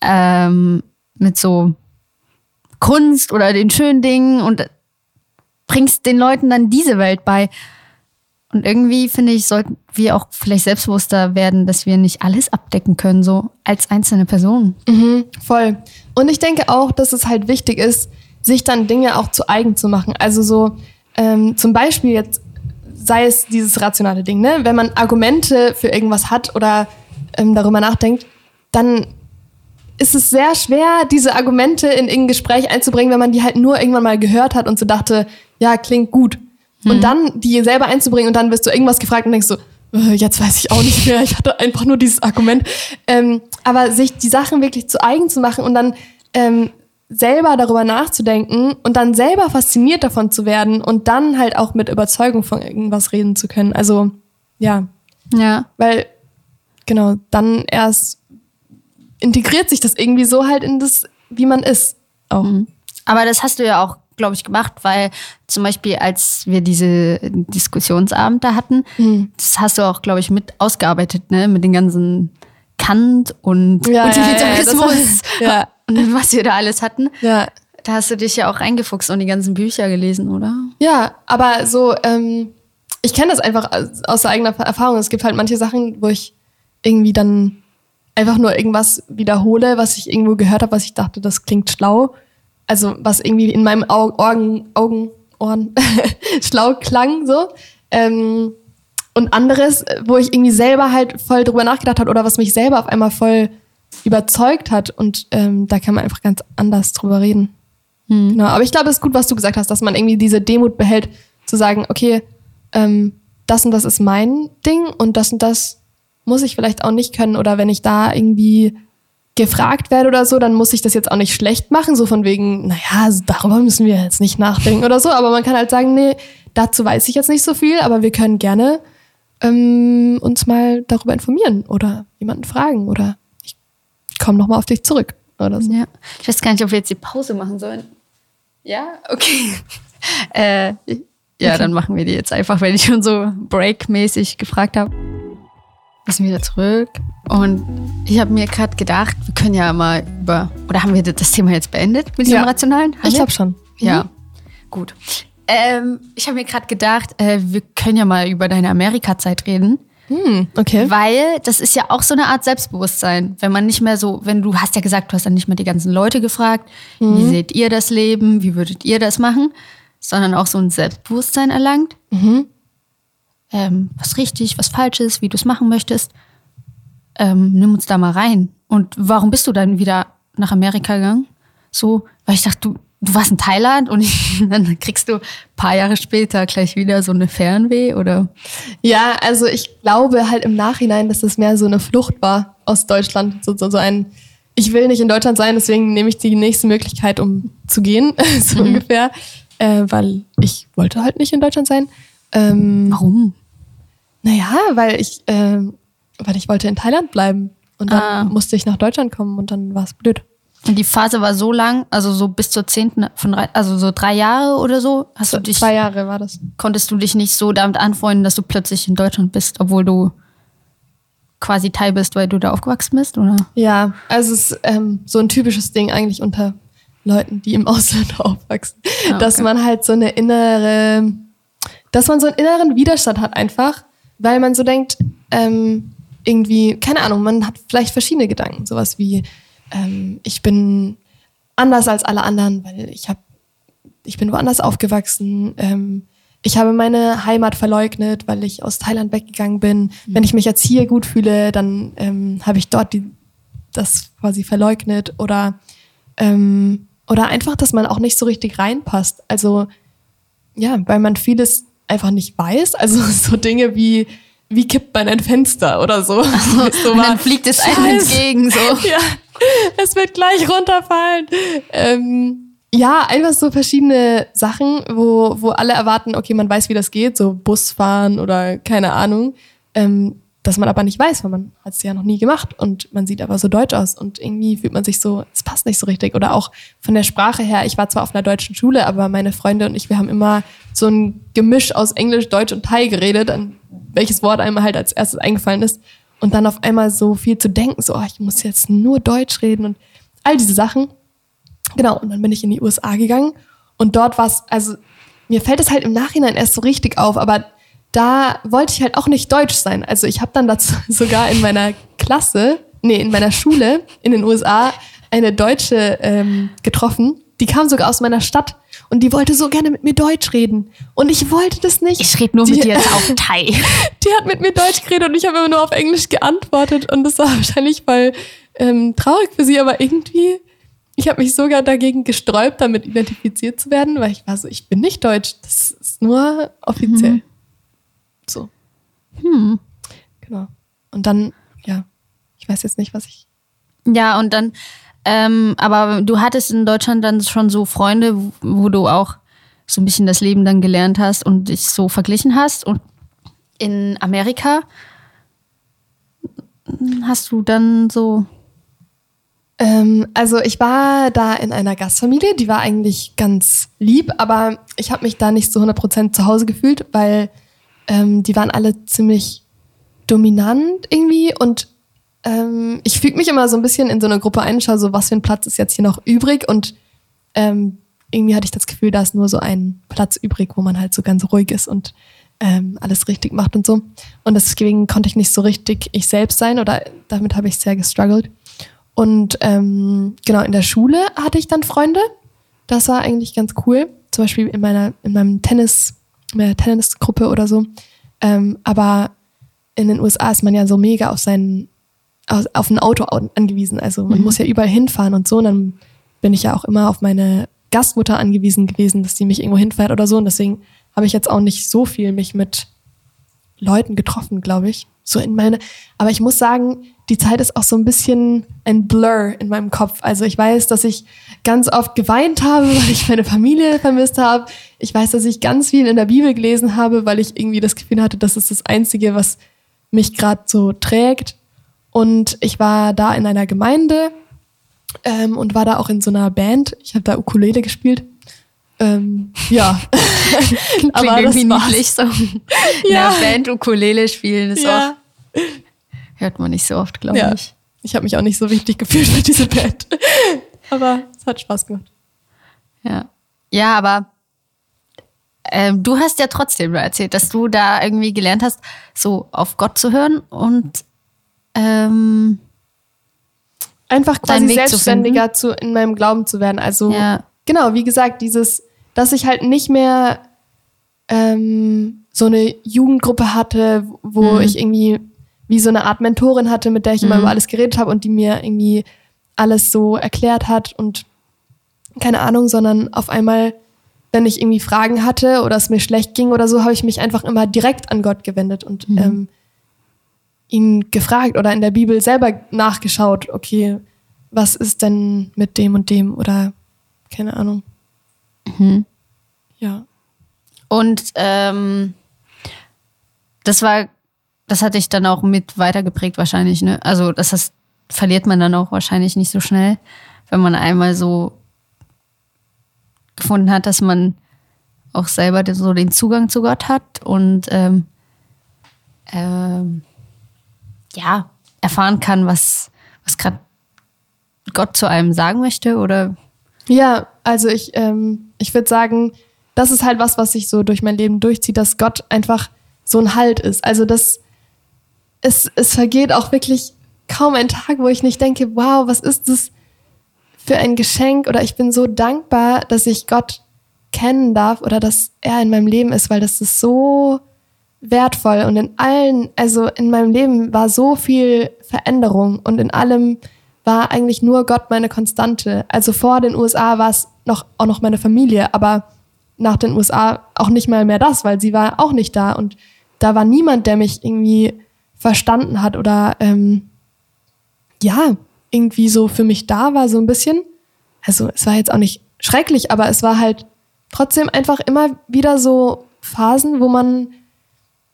ähm, mit so Kunst oder den schönen Dingen und bringst den Leuten dann diese Welt bei. Und irgendwie finde ich, sollten wir auch vielleicht selbstbewusster werden, dass wir nicht alles abdecken können, so als einzelne Person. Mhm, voll. Und ich denke auch, dass es halt wichtig ist, sich dann Dinge auch zu eigen zu machen. Also so ähm, zum Beispiel jetzt sei es dieses rationale Ding, ne? Wenn man Argumente für irgendwas hat oder ähm, darüber nachdenkt, dann ist es sehr schwer, diese Argumente in irgendein Gespräch einzubringen, wenn man die halt nur irgendwann mal gehört hat und so dachte, ja, klingt gut. Mhm. Und dann die selber einzubringen und dann wirst du irgendwas gefragt und denkst so, äh, jetzt weiß ich auch nicht mehr, ich hatte einfach nur dieses Argument. Ähm, aber sich die Sachen wirklich zu eigen zu machen und dann ähm, selber darüber nachzudenken und dann selber fasziniert davon zu werden und dann halt auch mit Überzeugung von irgendwas reden zu können. Also ja. Ja. Weil, genau, dann erst integriert sich das irgendwie so halt in das, wie man ist. Auch. Mhm. Aber das hast du ja auch glaube ich, gemacht, weil zum Beispiel, als wir diese Diskussionsabend da hatten, mhm. das hast du auch, glaube ich, mit ausgearbeitet, ne, mit den ganzen Kant und ja, Utilitarismus ja, ja, und was wir da alles hatten. Ja. Da hast du dich ja auch reingefuchst und die ganzen Bücher gelesen, oder? Ja, aber so, ähm, ich kenne das einfach aus eigener Erfahrung. Es gibt halt manche Sachen, wo ich irgendwie dann einfach nur irgendwas wiederhole, was ich irgendwo gehört habe, was ich dachte, das klingt schlau also was irgendwie in meinem Augen, Augen, Ohren schlau klang so. Ähm, und anderes, wo ich irgendwie selber halt voll drüber nachgedacht habe oder was mich selber auf einmal voll überzeugt hat. Und ähm, da kann man einfach ganz anders drüber reden. Hm. Genau. Aber ich glaube, es ist gut, was du gesagt hast, dass man irgendwie diese Demut behält, zu sagen, okay, ähm, das und das ist mein Ding und das und das muss ich vielleicht auch nicht können. Oder wenn ich da irgendwie gefragt werde oder so, dann muss ich das jetzt auch nicht schlecht machen, so von wegen, naja, also darüber müssen wir jetzt nicht nachdenken oder so, aber man kann halt sagen, nee, dazu weiß ich jetzt nicht so viel, aber wir können gerne ähm, uns mal darüber informieren oder jemanden fragen oder ich komme nochmal auf dich zurück oder so. Ja, ich weiß gar nicht, ob wir jetzt die Pause machen sollen. Ja, okay. äh, Ja, okay. dann machen wir die jetzt einfach, wenn ich schon so breakmäßig gefragt habe. Wir sind wieder zurück. Und ich habe mir gerade gedacht, wir können ja mal über. Oder haben wir das Thema jetzt beendet mit diesem ja. Rationalen? Haben ich glaube schon. Ja. Mhm. Gut. Ähm, ich habe mir gerade gedacht, äh, wir können ja mal über deine Amerika-Zeit reden. Hm, okay. Weil das ist ja auch so eine Art Selbstbewusstsein. Wenn man nicht mehr so, wenn du hast ja gesagt, du hast dann nicht mehr die ganzen Leute gefragt, mhm. wie seht ihr das Leben, wie würdet ihr das machen, sondern auch so ein Selbstbewusstsein erlangt. Mhm. Ähm, was richtig, was falsch ist, wie du es machen möchtest. Ähm, nimm uns da mal rein. Und warum bist du dann wieder nach Amerika gegangen? So, weil ich dachte, du, du warst in Thailand und dann kriegst du ein paar Jahre später gleich wieder so eine Fernweh oder? Ja, also ich glaube halt im Nachhinein, dass das mehr so eine Flucht war aus Deutschland. So, so, so ein, ich will nicht in Deutschland sein, deswegen nehme ich die nächste Möglichkeit, um zu gehen, so mhm. ungefähr. Äh, weil ich wollte halt nicht in Deutschland sein. Ähm, Warum? Naja, weil ich, äh, weil ich wollte in Thailand bleiben. Und dann ah. musste ich nach Deutschland kommen und dann war es blöd. Und die Phase war so lang, also so bis zur zehnten, von also so drei Jahre oder so. Hast du dich, zwei Jahre war das. Konntest du dich nicht so damit anfreunden, dass du plötzlich in Deutschland bist, obwohl du quasi Thai bist, weil du da aufgewachsen bist, oder? Ja, also es ist ähm, so ein typisches Ding eigentlich unter Leuten, die im Ausland aufwachsen, ah, okay. dass man halt so eine innere, dass man so einen inneren Widerstand hat einfach, weil man so denkt, ähm, irgendwie, keine Ahnung, man hat vielleicht verschiedene Gedanken, sowas wie ähm, ich bin anders als alle anderen, weil ich habe, ich bin woanders aufgewachsen. Ähm, ich habe meine Heimat verleugnet, weil ich aus Thailand weggegangen bin. Mhm. Wenn ich mich jetzt hier gut fühle, dann ähm, habe ich dort die, das quasi verleugnet oder ähm, oder einfach, dass man auch nicht so richtig reinpasst. Also ja, weil man vieles einfach nicht weiß. Also so Dinge wie wie kippt man ein Fenster oder so. Also, so und dann fliegt es einem entgegen so. Ja, es wird gleich runterfallen. Ähm, ja, einfach so verschiedene Sachen, wo, wo alle erwarten, okay, man weiß, wie das geht, so Busfahren oder keine Ahnung. Ähm, dass man aber nicht weiß, weil man hat es ja noch nie gemacht und man sieht aber so deutsch aus und irgendwie fühlt man sich so, es passt nicht so richtig. Oder auch von der Sprache her, ich war zwar auf einer deutschen Schule, aber meine Freunde und ich, wir haben immer so ein Gemisch aus Englisch, Deutsch und Thai geredet, an welches Wort einem halt als erstes eingefallen ist und dann auf einmal so viel zu denken, so, oh, ich muss jetzt nur Deutsch reden und all diese Sachen. Genau, und dann bin ich in die USA gegangen und dort war es, also mir fällt es halt im Nachhinein erst so richtig auf, aber da wollte ich halt auch nicht deutsch sein. Also ich habe dann dazu sogar in meiner Klasse, nee, in meiner Schule in den USA eine Deutsche ähm, getroffen. Die kam sogar aus meiner Stadt und die wollte so gerne mit mir Deutsch reden. Und ich wollte das nicht. Ich rede nur die, mit dir jetzt auf Thai. Die hat mit mir Deutsch geredet und ich habe immer nur auf Englisch geantwortet. Und das war wahrscheinlich voll ähm, traurig für sie, aber irgendwie, ich habe mich sogar dagegen gesträubt, damit identifiziert zu werden, weil ich war so, ich bin nicht Deutsch. Das ist nur offiziell. Mhm. So. Hm. Genau. Und dann, ja, ich weiß jetzt nicht, was ich. Ja, und dann ähm, aber du hattest in Deutschland dann schon so Freunde, wo du auch so ein bisschen das Leben dann gelernt hast und dich so verglichen hast. Und in Amerika hast du dann so. Ähm, also ich war da in einer Gastfamilie, die war eigentlich ganz lieb, aber ich habe mich da nicht so 100% zu Hause gefühlt, weil ähm, die waren alle ziemlich dominant irgendwie und ähm, ich füge mich immer so ein bisschen in so eine Gruppe ein, schaue so, was für ein Platz ist jetzt hier noch übrig und ähm, irgendwie hatte ich das Gefühl, da ist nur so ein Platz übrig, wo man halt so ganz ruhig ist und ähm, alles richtig macht und so. Und deswegen konnte ich nicht so richtig ich selbst sein oder damit habe ich sehr gestruggelt. Und ähm, genau, in der Schule hatte ich dann Freunde. Das war eigentlich ganz cool. Zum Beispiel in meiner, in meinem Tennis, meiner Tennisgruppe oder so. Ähm, aber in den USA ist man ja so mega auf seinen auf ein Auto angewiesen. Also man mhm. muss ja überall hinfahren und so. Und dann bin ich ja auch immer auf meine Gastmutter angewiesen gewesen, dass die mich irgendwo hinfährt oder so. Und deswegen habe ich jetzt auch nicht so viel mich mit Leuten getroffen, glaube ich. So in meine, aber ich muss sagen, die Zeit ist auch so ein bisschen ein Blur in meinem Kopf. Also ich weiß, dass ich ganz oft geweint habe, weil ich meine Familie vermisst habe. Ich weiß, dass ich ganz viel in der Bibel gelesen habe, weil ich irgendwie das Gefühl hatte, das ist das Einzige, was mich gerade so trägt. Und ich war da in einer Gemeinde ähm, und war da auch in so einer Band. Ich habe da Ukulele gespielt. Ähm, ja. Klingt Aber das irgendwie war's. niedlich so. Ja. Der Band Ukulele spielen ist Ja. Hört man nicht so oft, glaube Ja. ich. Ich habe mich auch nicht so wichtig gefühlt für diese Band. Aber es hat Spaß gemacht. Ja. Ja, aber ähm, du hast ja trotzdem erzählt, dass du da irgendwie gelernt hast, so auf Gott zu hören und ähm, Einfach quasi Weg zu selbstständiger zu, in meinem Glauben zu werden. Also Ja. genau, wie gesagt, dieses, dass ich halt nicht mehr ähm, so eine Jugendgruppe hatte, wo Mhm. ich irgendwie wie so eine Art Mentorin hatte, mit der ich immer Mhm. über alles geredet habe und die mir irgendwie alles so erklärt hat und keine Ahnung, sondern auf einmal, wenn ich irgendwie Fragen hatte oder es mir schlecht ging oder so, habe ich mich einfach immer direkt an Gott gewendet und Mhm. ähm, ihn gefragt oder in der Bibel selber nachgeschaut, okay, was ist denn mit dem und dem oder keine Ahnung. Mhm. Ja. Und ähm, das war, das hatte ich dann auch mit weitergeprägt wahrscheinlich, ne? Also das heißt, verliert man dann auch wahrscheinlich nicht so schnell, wenn man einmal so gefunden hat, dass man auch selber so den Zugang zu Gott hat und ähm, ähm, ja, erfahren kann, was, was gerade Gott zu einem sagen möchte oder Ja, also ich, ähm, ich würde sagen, das ist halt was, was sich so durch mein Leben durchzieht, dass Gott einfach so ein Halt ist. Also das, es, es vergeht auch wirklich kaum ein Tag, wo ich nicht denke, wow, was ist das für ein Geschenk? Oder ich bin so dankbar, dass ich Gott kennen darf oder dass er in meinem Leben ist, weil das ist so wertvoll. Und in allen, also in meinem Leben war so viel Veränderung und in allem war eigentlich nur Gott meine Konstante. Also vor den USA war es noch, auch noch meine Familie, aber nach den USA auch nicht mal mehr das, weil sie war auch nicht da. Und da war niemand, der mich irgendwie verstanden hat oder ähm, ja, irgendwie so für mich da war, so ein bisschen. Also es war jetzt auch nicht schrecklich, aber es war halt trotzdem einfach immer wieder so Phasen, wo man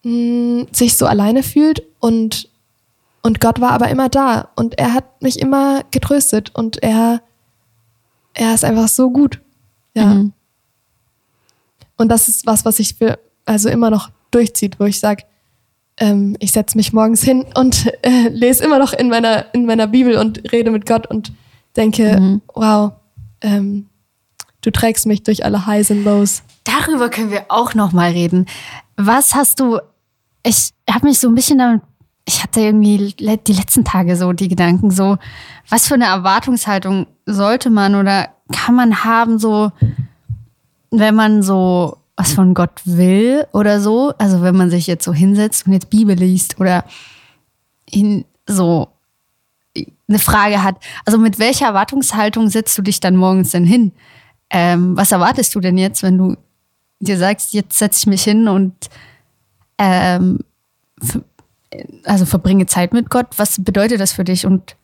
mh, sich so alleine fühlt und, und Gott war aber immer da und er hat mich immer getröstet und er, er ist einfach so gut. Ja. Mhm. Und das ist was, was ich für, also immer noch durchzieht, wo ich sage, ähm, ich setze mich morgens hin und äh, lese immer noch in meiner, in meiner Bibel und rede mit Gott und denke, Mhm. wow, ähm, du trägst mich durch alle Highs und Lows. Darüber können wir auch noch mal reden. Was hast du? Ich habe mich so ein bisschen damit. Ich hatte irgendwie die letzten Tage so die Gedanken so, was für eine Erwartungshaltung sollte man oder kann man haben so, wenn man so was von Gott will oder so, also wenn man sich jetzt so hinsetzt und jetzt Bibel liest oder in so eine Frage hat. Also mit welcher Erwartungshaltung setzt du dich dann morgens denn hin? Ähm, was erwartest du denn jetzt, wenn du dir sagst, jetzt setze ich mich hin und ähm, also verbringe Zeit mit Gott? Was bedeutet das für dich? Und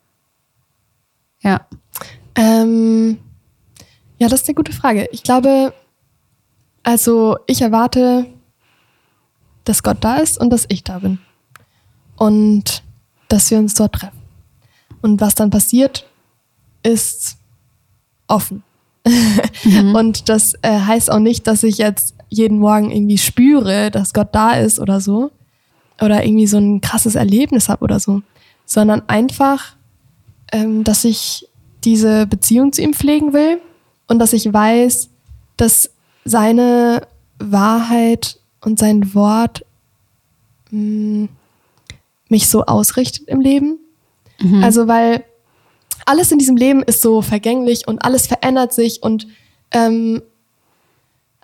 ja, Ähm, ja, das ist eine gute Frage. Ich glaube, also ich erwarte, dass Gott da ist und dass ich da bin. Und dass wir uns dort treffen. Und was dann passiert, ist offen. Und das äh, heißt auch nicht, dass ich jetzt jeden Morgen irgendwie spüre, dass Gott da ist oder so. Oder irgendwie so ein krasses Erlebnis habe oder so. Sondern einfach, ähm, dass ich diese Beziehung zu ihm pflegen will und dass ich weiß, dass seine Wahrheit und sein Wort mh, mich so ausrichtet im Leben. Also weil alles in diesem Leben ist so vergänglich und alles verändert sich und ähm,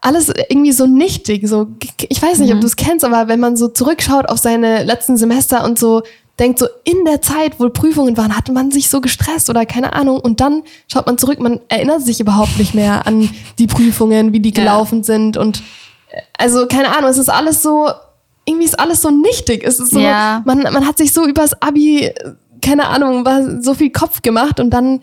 alles irgendwie so nichtig. So, ich weiß nicht, ob du es kennst, aber wenn man so zurückschaut auf seine letzten Semester und so denkt, so in der Zeit, wo Prüfungen waren, hatte man sich so gestresst oder keine Ahnung. Und dann schaut man zurück, man erinnert sich überhaupt nicht mehr an die Prüfungen, wie die Ja. gelaufen sind. Und äh, also keine Ahnung, es ist alles so, irgendwie ist alles so nichtig. Es ist so, Ja. man, man hat sich so übers Abi, äh, keine Ahnung, war so viel Kopf gemacht und dann,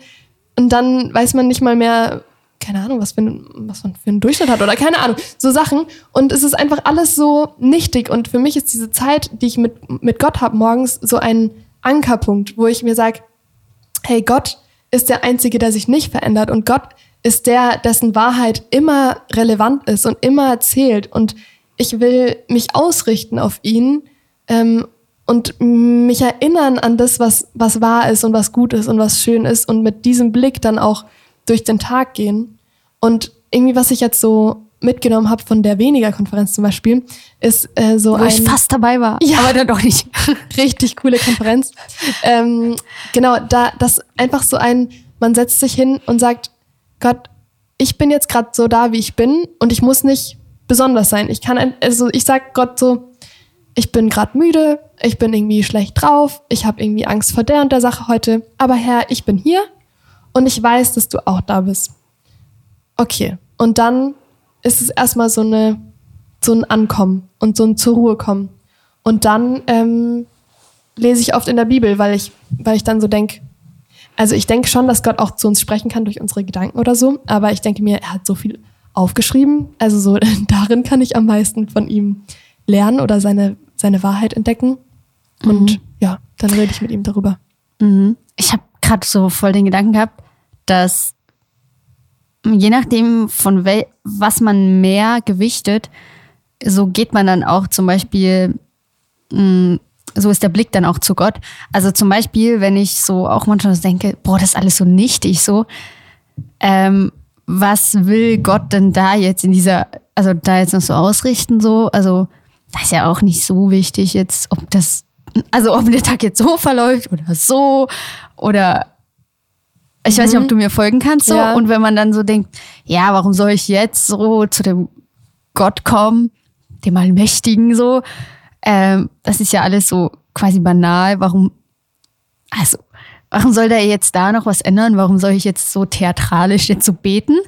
und dann weiß man nicht mal mehr, keine Ahnung, was, für ein, was man für einen Durchschnitt hat oder keine Ahnung, so Sachen. Und es ist einfach alles so nichtig. Und für mich ist diese Zeit, die ich mit, mit Gott habe morgens, so ein Ankerpunkt, wo ich mir sage, hey, Gott ist der Einzige, der sich nicht verändert. Und Gott ist der, dessen Wahrheit immer relevant ist und immer zählt. Und ich will mich ausrichten auf ihn ähm, und mich erinnern an das, was, was wahr ist und was gut ist und was schön ist und mit diesem Blick dann auch durch den Tag gehen. Und irgendwie, was ich jetzt so mitgenommen habe von der weniger Konferenz zum Beispiel, ist äh, so Wo ein ich fast dabei war, Ja. aber dann doch nicht. richtig coole Konferenz. ähm, genau, da das einfach so ein, man setzt sich hin und sagt, Gott, ich bin jetzt gerade so da, wie ich bin und ich muss nicht besonders sein. Ich kann, also ich sag Gott so, ich bin gerade müde, ich bin irgendwie schlecht drauf, ich habe irgendwie Angst vor der und der Sache heute, aber Herr, ich bin hier und ich weiß, dass du auch da bist. Okay, und dann ist es erstmal so eine so ein Ankommen und so ein zur Ruhe kommen. Und dann ähm, lese ich oft in der Bibel, weil ich, weil ich dann so denke, also ich denke schon, dass Gott auch zu uns sprechen kann durch unsere Gedanken oder so, aber ich denke mir, er hat so viel aufgeschrieben, also so darin kann ich am meisten von ihm lernen oder seine, seine Wahrheit entdecken. Und ja, dann rede ich mit ihm darüber. Mhm. Ich habe gerade so voll den Gedanken gehabt, dass je nachdem, von wel was man mehr gewichtet, so geht man dann auch zum Beispiel, mh, so ist der Blick dann auch zu Gott. Also zum Beispiel, wenn ich so auch manchmal denke, boah, das ist alles so nichtig, so, ähm, was will Gott denn da jetzt in dieser, also da jetzt noch so ausrichten, so, also das ist ja auch nicht so wichtig jetzt, ob das, also ob der Tag jetzt so verläuft oder so oder ich weiß nicht, ob du mir folgen kannst so. Ja. Und wenn man dann so denkt, ja, warum soll ich jetzt so zu dem Gott kommen, dem Allmächtigen so? Ähm, das ist ja alles so quasi banal. Warum, also, warum soll der jetzt da noch was ändern? Warum soll ich jetzt so theatralisch jetzt so beten?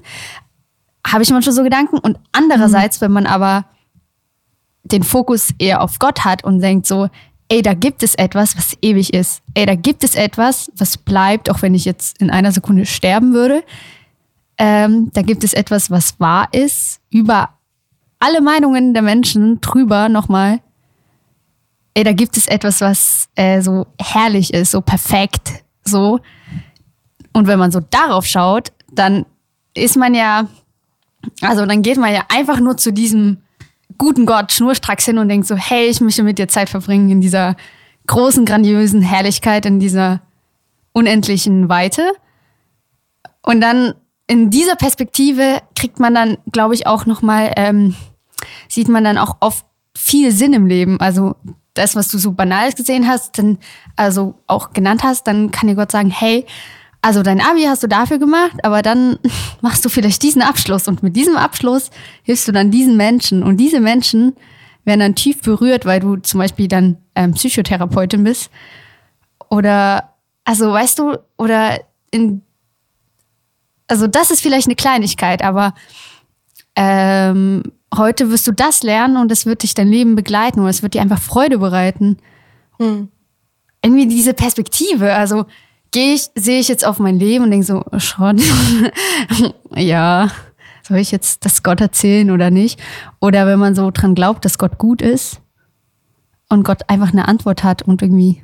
Habe ich manchmal so Gedanken. Und andererseits, wenn man aber den Fokus eher auf Gott hat und denkt so, ey, da gibt es etwas, was ewig ist. Ey, da gibt es etwas, was bleibt, auch wenn ich jetzt in einer Sekunde sterben würde. Ähm, da gibt es etwas, was wahr ist, über alle Meinungen der Menschen drüber nochmal. Ey, da gibt es etwas, was äh, so herrlich ist, so perfekt, so. Und wenn man so darauf schaut, dann ist man ja, also dann geht man ja einfach nur zu diesem guten Gott schnurstracks hin und denkt so, hey, ich möchte mit dir Zeit verbringen in dieser großen, grandiösen Herrlichkeit, in dieser unendlichen Weite. Und dann in dieser Perspektive kriegt man dann, glaube ich, auch nochmal, ähm, sieht man dann auch oft viel Sinn im Leben. Also das, was du so Banales gesehen hast, dann, also auch genannt hast, dann kann dir Gott sagen, hey, also dein Abi hast du dafür gemacht, aber dann machst du vielleicht diesen Abschluss und mit diesem Abschluss hilfst du dann diesen Menschen. Und diese Menschen werden dann tief berührt, weil du zum Beispiel dann ähm, Psychotherapeutin bist. Oder also weißt du oder in also das ist vielleicht eine Kleinigkeit, aber ähm, heute wirst du das lernen und es wird dich dein Leben begleiten und es wird dir einfach Freude bereiten. Irgendwie diese Perspektive, also gehe ich, sehe ich jetzt auf mein Leben und denke so, oh, schon, ja, soll ich jetzt das Gott erzählen oder nicht? Oder wenn man so dran glaubt, dass Gott gut ist und Gott einfach eine Antwort hat und irgendwie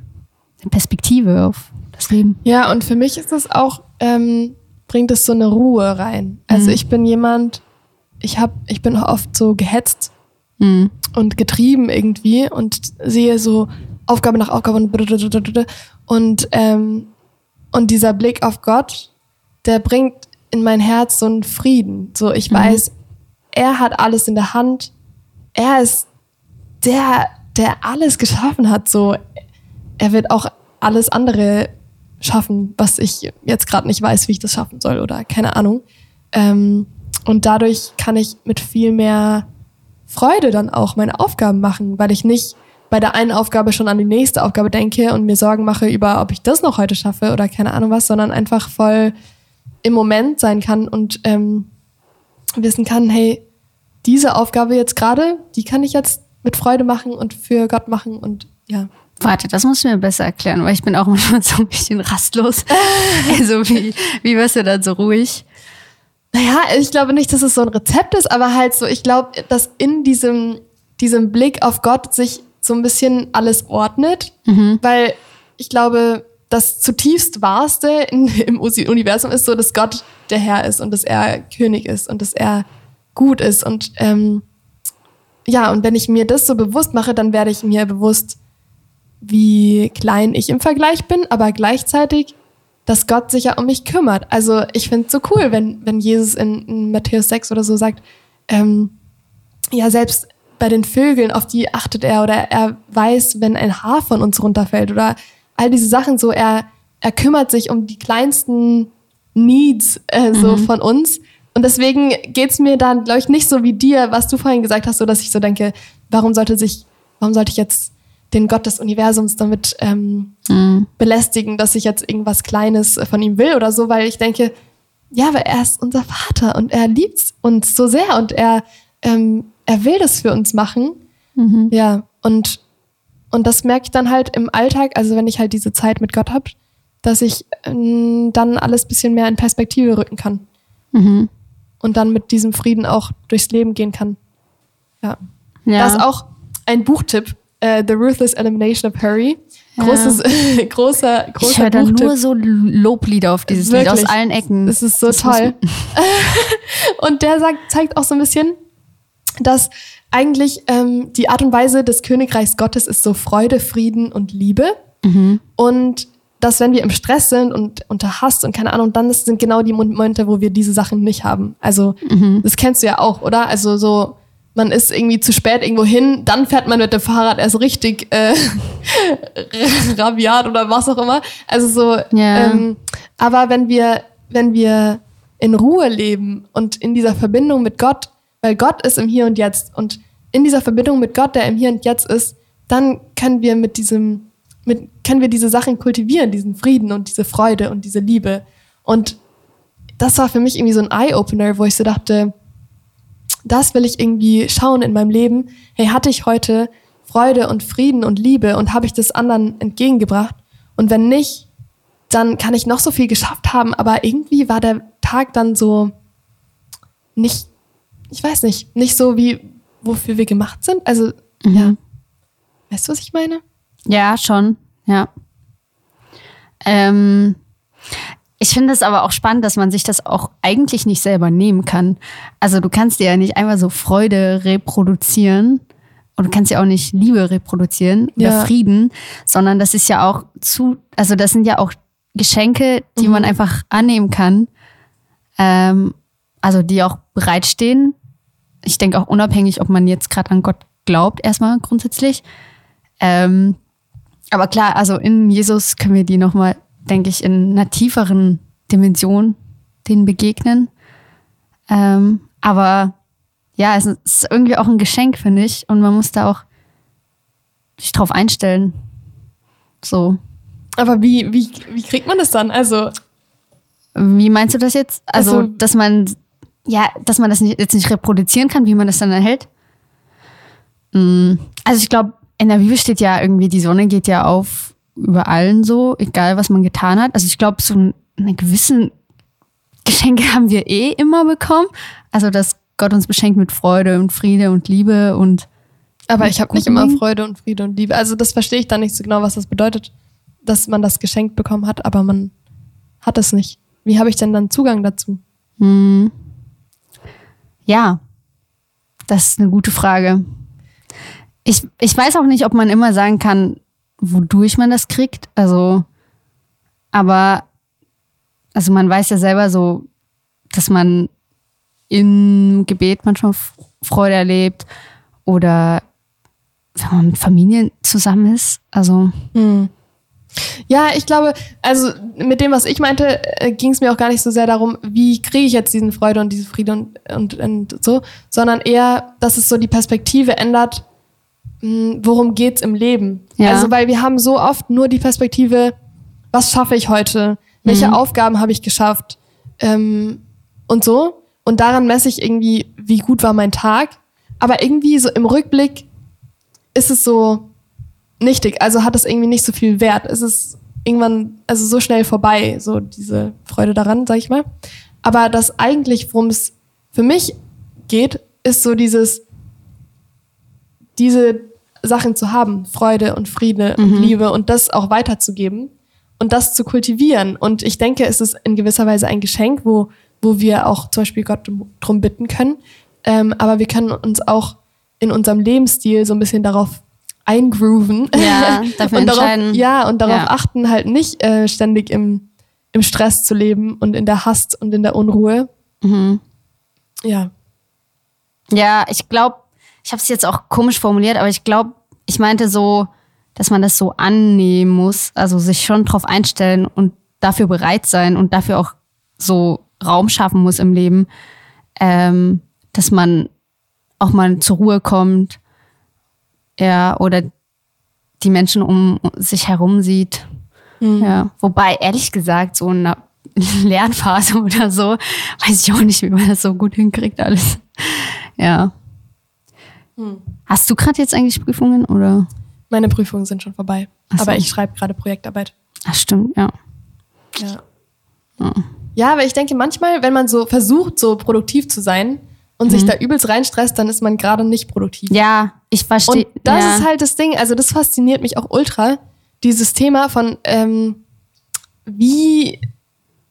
eine Perspektive auf das Leben. Ja, und für mich ist es auch, ähm, bringt es so eine Ruhe rein. Also ich bin jemand, ich hab, ich bin oft so gehetzt Mhm. und getrieben irgendwie und sehe so Aufgabe nach Aufgabe und und ähm, und dieser Blick auf Gott, der bringt in mein Herz so einen Frieden. So ich weiß, er hat alles in der Hand. Er ist der, der alles geschaffen hat. So er wird auch alles andere schaffen, was ich jetzt gerade nicht weiß, wie ich das schaffen soll oder keine Ahnung. Ähm, und dadurch kann ich mit viel mehr Freude dann auch meine Aufgaben machen, weil ich nicht bei der einen Aufgabe schon an die nächste Aufgabe denke und mir Sorgen mache über, ob ich das noch heute schaffe oder keine Ahnung was, sondern einfach voll im Moment sein kann und ähm, wissen kann, hey, diese Aufgabe jetzt gerade, die kann ich jetzt mit Freude machen und für Gott machen und ja. Warte, das musst du mir besser erklären, weil ich bin auch manchmal so ein bisschen rastlos. also wie, wie wirst du dann so ruhig? Naja, ich glaube nicht, dass es so ein Rezept ist, aber halt so, ich glaube, dass in diesem, diesem Blick auf Gott sich so ein bisschen alles ordnet, weil ich glaube, das zutiefst Wahrste in, im Universum ist so, dass Gott der Herr ist und dass er König ist und dass er gut ist. Und ähm, ja, und wenn ich mir das so bewusst mache, dann werde ich mir bewusst, wie klein ich im Vergleich bin, aber gleichzeitig, dass Gott sich ja um mich kümmert. Also ich finde es so cool, wenn, wenn Jesus in, in Matthäus 6 oder so sagt, ähm, ja, selbst bei den Vögeln, auf die achtet er oder er weiß, wenn ein Haar von uns runterfällt oder all diese Sachen so, er, er kümmert sich um die kleinsten Needs äh, so mhm. von uns. Und deswegen geht's mir dann, glaube ich, nicht so wie dir, was du vorhin gesagt hast, so dass ich so denke, warum sollte sich, warum sollte ich jetzt den Gott des Universums damit ähm, mhm. belästigen, dass ich jetzt irgendwas Kleines von ihm will oder so, weil ich denke, ja, aber er ist unser Vater und er liebt uns so sehr und er, ähm, er will das für uns machen. Mhm. Ja, und und das merke ich dann halt im Alltag, also wenn ich halt diese Zeit mit Gott habe, dass ich ähm, dann alles bisschen mehr in Perspektive rücken kann. Mhm. Und dann mit diesem Frieden auch durchs Leben gehen kann. Ja. ja. Das ist auch ein Buchtipp, äh, The Ruthless Elimination of Hurry. Großes, ja. großer, großer Ich höre da nur so Loblieder auf dieses Wirklich. Lied aus allen Ecken. Das ist so das toll. und der sagt, zeigt auch so ein bisschen, dass eigentlich ähm, die Art und Weise des Königreichs Gottes ist so Freude, Frieden und Liebe. Mhm. Und dass wenn wir im Stress sind und unter Hass und keine Ahnung, dann sind genau die Momente, wo wir diese Sachen nicht haben. Also mhm. das kennst du ja auch, oder? Also so, man ist irgendwie zu spät irgendwo hin, dann fährt man mit dem Fahrrad erst richtig äh, rabiat oder was auch immer. Also so, yeah. ähm, aber wenn wir, wenn wir in Ruhe leben und in dieser Verbindung mit Gott weil Gott ist im Hier und Jetzt. Und in dieser Verbindung mit Gott, der im Hier und Jetzt ist, dann können wir mit diesem, mit, können wir diese Sachen kultivieren, diesen Frieden und diese Freude und diese Liebe. Und das war für mich irgendwie so ein Eye-Opener, wo ich so dachte, das will ich irgendwie schauen in meinem Leben. Hey, hatte ich heute Freude und Frieden und Liebe und habe ich das anderen entgegengebracht? Und wenn nicht, dann kann ich noch so viel geschafft haben, aber irgendwie war der Tag dann so nicht ich weiß nicht, nicht so wie, wofür wir gemacht sind. Also, mhm. ja. Weißt du, was ich meine? Ja, schon, ja. Ähm, ich finde es aber auch spannend, dass man sich das auch eigentlich nicht selber nehmen kann. Also du kannst dir ja nicht einfach so Freude reproduzieren und du kannst ja auch nicht Liebe reproduzieren oder ja. Frieden, sondern das ist ja auch zu, also das sind ja auch Geschenke, die mhm. man einfach annehmen kann, ähm, also die auch bereitstehen ich denke auch unabhängig, ob man jetzt gerade an Gott glaubt, erstmal grundsätzlich. Ähm, aber klar, also in Jesus können wir die nochmal, denke ich, in einer tieferen Dimension denen begegnen. Ähm, aber ja, es ist irgendwie auch ein Geschenk, finde ich. Und man muss da auch sich drauf einstellen. So. Aber wie, wie, wie kriegt man das dann? Also. Wie meinst du das jetzt? Also, also dass man ja, dass man das nicht, jetzt nicht reproduzieren kann, wie man das dann erhält. Mm, also ich glaube, in der Bibel steht ja irgendwie, die Sonne geht ja auf über allen so, egal was man getan hat. Also ich glaube, so eine gewissen Geschenke haben wir eh immer bekommen. Also dass Gott uns beschenkt mit Freude und Friede und Liebe und aber ich habe nicht immer Freude und Friede und Liebe. Also das verstehe ich dann nicht so genau, was das bedeutet, dass man das geschenkt bekommen hat, aber man hat es nicht. Wie habe ich denn dann Zugang dazu? Hm. Ja, das ist eine gute Frage. Ich, ich weiß auch nicht, ob man immer sagen kann, wodurch man das kriegt. Also, aber, also man weiß ja selber so, dass man im Gebet manchmal Freude erlebt oder wenn man mit Familien zusammen ist. Also. Mhm. Ja, ich glaube, also mit dem, was ich meinte, äh, ging es mir auch gar nicht so sehr darum, wie kriege ich jetzt diesen Freude und diese Friede und, und, und so, sondern eher, dass es so die Perspektive ändert, hm, worum geht's im Leben. Ja. Also, weil wir haben so oft nur die Perspektive, was schaffe ich heute? Welche mhm. Aufgaben habe ich geschafft? Ähm, und so. Und daran messe ich irgendwie, wie gut war mein Tag. Aber irgendwie so im Rückblick ist es so, nichtig. Also hat es irgendwie nicht so viel Wert. Es ist irgendwann, also so schnell vorbei, so diese Freude daran, sag ich mal. Aber das eigentlich, worum es für mich geht, ist so dieses, diese Sachen zu haben, Freude und Friede mhm. und Liebe und das auch weiterzugeben. und das zu kultivieren. Und ich denke, es ist in gewisser Weise ein Geschenk, wo, wo wir auch zum Beispiel Gott drum bitten können. Ähm, aber wir können uns auch in unserem Lebensstil so ein bisschen darauf eingrooven. Ja, dafür und darauf, entscheiden. ja, und darauf Ja. achten, halt nicht äh, ständig im, im Stress zu leben und in der Hast und in der Unruhe. Mhm. Ja. Ja, ich glaube, ich habe es jetzt auch komisch formuliert, aber ich glaube, ich meinte so, dass man das so annehmen muss, also sich schon drauf einstellen und dafür bereit sein und dafür auch so Raum schaffen muss im Leben, ähm, dass man auch mal zur Ruhe kommt, ja, oder die Menschen um sich herum sieht. Ja, wobei ehrlich gesagt so in einer Lernphase oder so, weiß ich auch nicht, wie man das so gut hinkriegt alles. Ja. Hast du gerade jetzt eigentlich Prüfungen oder? Meine Prüfungen sind schon vorbei. So. Aber ich schreibe gerade Projektarbeit. Ach stimmt, ja. Ja. Ja, aber ich denke manchmal, wenn man so versucht, so produktiv zu sein und sich da übelst reinstresst, dann ist man gerade nicht produktiv. Ja, ich verstehe. Und das ja. ist halt das Ding, also das fasziniert mich auch ultra, dieses Thema von ähm, wie,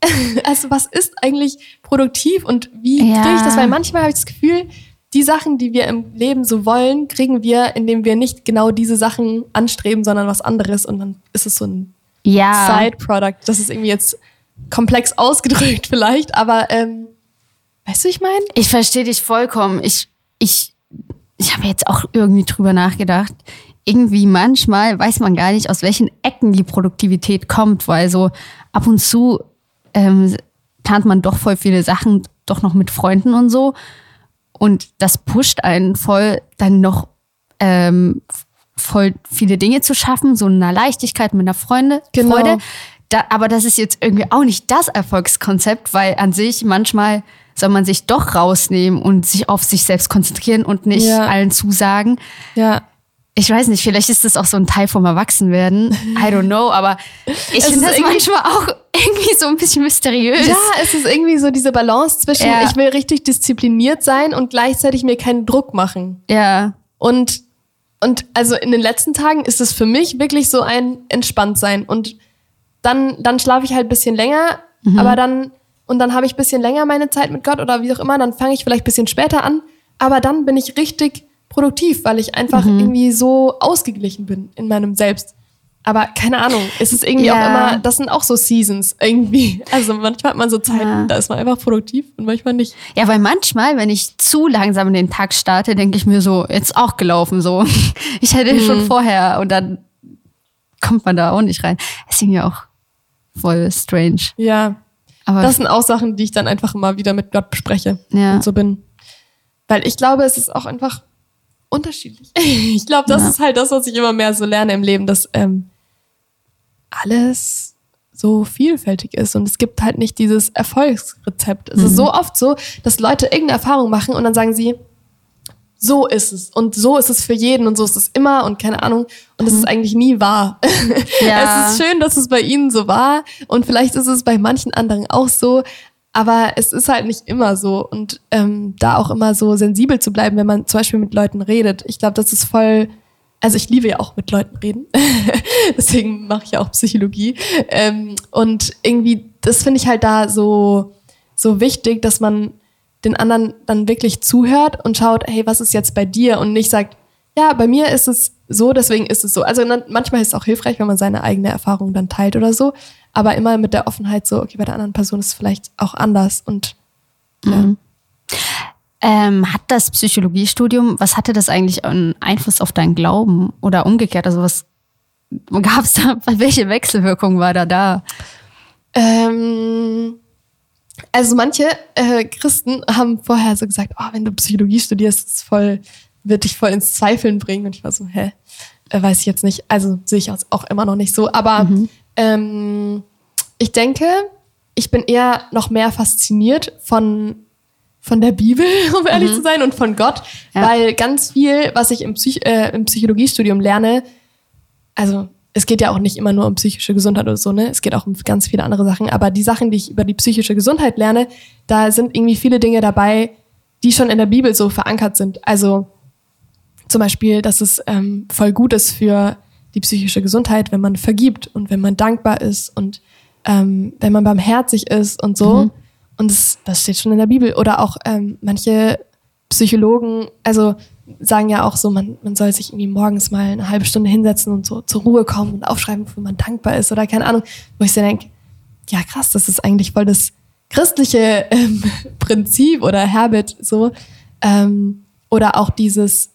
also was ist eigentlich produktiv und wie Ja. kriege ich das? Weil manchmal habe ich das Gefühl, die Sachen, die wir im Leben so wollen, kriegen wir, indem wir nicht genau diese Sachen anstreben, sondern was anderes und dann ist es so ein ja. Side-Product. Das ist irgendwie jetzt komplex ausgedrückt vielleicht, aber ähm, weißt du, ich meine? Ich verstehe dich vollkommen. Ich, ich, ich habe jetzt auch irgendwie drüber nachgedacht. Irgendwie manchmal weiß man gar nicht, aus welchen Ecken die Produktivität kommt, weil so ab und zu ähm, plant man doch voll viele Sachen, doch noch mit Freunden und so. Und das pusht einen voll, dann noch ähm, voll viele Dinge zu schaffen, so eine Leichtigkeit mit einer Freunde, Genau. Freude. Da, aber das ist jetzt irgendwie auch nicht das Erfolgskonzept, weil an sich manchmal soll man sich doch rausnehmen und sich auf sich selbst konzentrieren und nicht Ja. allen zusagen. Ja. Ich weiß nicht, vielleicht ist das auch so ein Teil vom Erwachsenwerden. I don't know, aber ich finde das manchmal auch irgendwie so ein bisschen mysteriös. Ja, es ist irgendwie so diese Balance zwischen, Ja. ich will richtig diszipliniert sein und gleichzeitig mir keinen Druck machen. ja. Und, und also in den letzten Tagen ist es für mich wirklich so ein Entspanntsein. Und dann, dann schlafe ich halt ein bisschen länger, aber dann, und dann habe ich ein bisschen länger meine Zeit mit Gott oder wie auch immer, dann fange ich vielleicht ein bisschen später an, aber dann bin ich richtig produktiv, weil ich einfach irgendwie so ausgeglichen bin in meinem Selbst. Aber keine Ahnung, es ist irgendwie Ja. auch immer, das sind auch so Seasons irgendwie. Also manchmal hat man so Zeiten, Ja. da ist man einfach produktiv und manchmal nicht. Ja, weil manchmal, wenn ich zu langsam in den Tag starte, denke ich mir so, jetzt auch gelaufen so. Ich hätte schon vorher und dann kommt man da auch nicht rein. Das ist irgendwie auch voll strange. Ja, Aber Das sind auch Sachen, die ich dann einfach immer wieder mit Gott bespreche Ja. und so bin. Weil ich glaube, es ist auch einfach unterschiedlich. Ich glaube, das Ja. ist halt das, was ich immer mehr so lerne im Leben, dass ähm, alles so vielfältig ist und es gibt halt nicht dieses Erfolgsrezept. Es Mhm. ist so oft so, dass Leute irgendeine Erfahrung machen und dann sagen sie, so ist es und so ist es für jeden und so ist es immer und keine Ahnung und es ist eigentlich nie wahr. Mhm. Ja. Es ist schön, dass es bei ihnen so war und vielleicht ist es bei manchen anderen auch so, aber es ist halt nicht immer so und ähm, da auch immer so sensibel zu bleiben, wenn man zum Beispiel mit Leuten redet. Ich glaube, das ist voll. Also ich liebe ja auch mit Leuten reden, deswegen mache ich ja auch Psychologie ähm, und irgendwie das finde ich halt da so so wichtig, dass man den anderen dann wirklich zuhört und schaut, hey, was ist jetzt bei dir und nicht sagt, ja, bei mir ist es so, deswegen ist es so. Also manchmal ist es auch hilfreich, wenn man seine eigene Erfahrung dann teilt oder so, aber immer mit der Offenheit so, okay, bei der anderen Person ist es vielleicht auch anders und ja. ähm, hat das Psychologiestudium, was hatte das eigentlich einen Einfluss auf deinen Glauben oder umgekehrt? Also was gab es da, welche Wechselwirkung war da da? Ähm, also manche äh, Christen haben vorher so gesagt, oh, wenn du Psychologie studierst, ist voll, wird dich voll ins Zweifeln bringen. Und ich war so, hä, äh, weiß ich jetzt nicht. Also sehe ich auch immer noch nicht so. Aber ähm, ich denke, ich bin eher noch mehr fasziniert von von der Bibel, um ehrlich zu sein, und von Gott, Ja. weil ganz viel, was ich im, Psych äh, im Psychologiestudium lerne, also es geht ja auch nicht immer nur um psychische Gesundheit oder so, ne? Es geht auch um ganz viele andere Sachen. Aber die Sachen, die ich über die psychische Gesundheit lerne, da sind irgendwie viele Dinge dabei, die schon in der Bibel so verankert sind. Also zum Beispiel, dass es ähm, voll gut ist für die psychische Gesundheit, wenn man vergibt und wenn man dankbar ist und ähm, wenn man barmherzig ist und so. Mhm. Und das, das steht schon in der Bibel. Oder auch ähm, manche Psychologen, also sagen ja auch so, man, man soll sich irgendwie morgens mal eine halbe Stunde hinsetzen und so zur Ruhe kommen und aufschreiben, wofür man dankbar ist oder keine Ahnung, wo ich so denke, ja krass, das ist eigentlich voll das christliche ähm, Prinzip oder Habit so. Ähm, oder auch dieses,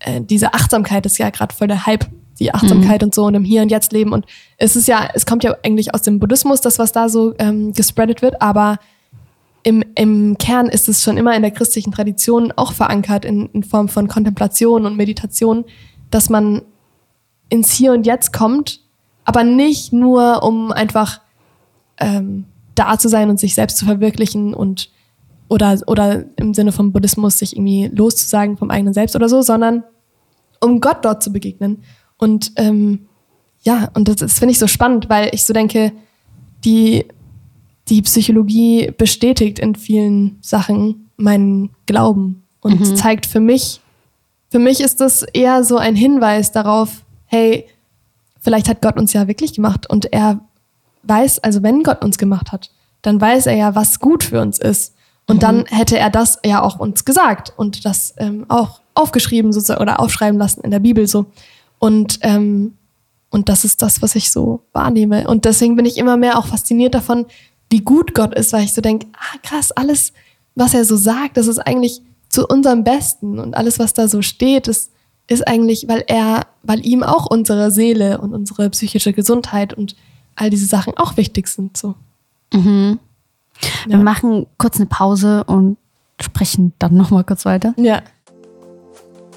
äh, diese Achtsamkeit ist ja gerade voll der Hype, die Achtsamkeit mhm. und so und im Hier und Jetzt leben. Und es ist ja, es kommt ja eigentlich aus dem Buddhismus, das, was da so ähm, gespreadet wird, aber im, im Kern ist es schon immer in der christlichen Tradition auch verankert in, in Form von Kontemplation und Meditation, dass man ins Hier und Jetzt kommt, aber nicht nur, um einfach ähm, da zu sein und sich selbst zu verwirklichen und oder, oder im Sinne vom Buddhismus sich irgendwie loszusagen vom eigenen Selbst oder so, sondern um Gott dort zu begegnen. Und ähm, ja, und das, das finde ich so spannend, weil ich so denke, die, die Psychologie bestätigt in vielen Sachen meinen Glauben und mhm. zeigt für mich, für mich ist das eher so ein Hinweis darauf, hey, vielleicht hat Gott uns ja wirklich gemacht und er weiß, also wenn Gott uns gemacht hat, dann weiß er ja, was gut für uns ist. Und mhm. dann hätte er das ja auch uns gesagt und das ähm, auch aufgeschrieben sozusagen oder aufschreiben lassen in der Bibel so. Und, ähm, und das ist das, was ich so wahrnehme. Und deswegen bin ich immer mehr auch fasziniert davon, wie gut Gott ist, weil ich so denke, ah krass, alles, was er so sagt, das ist eigentlich zu unserem Besten. Und alles, was da so steht, ist, ist eigentlich, weil er, weil ihm auch unsere Seele und unsere psychische Gesundheit und all diese Sachen auch wichtig sind. So. Mhm. Ja. Wir machen kurz eine Pause und sprechen dann nochmal kurz weiter. Ja.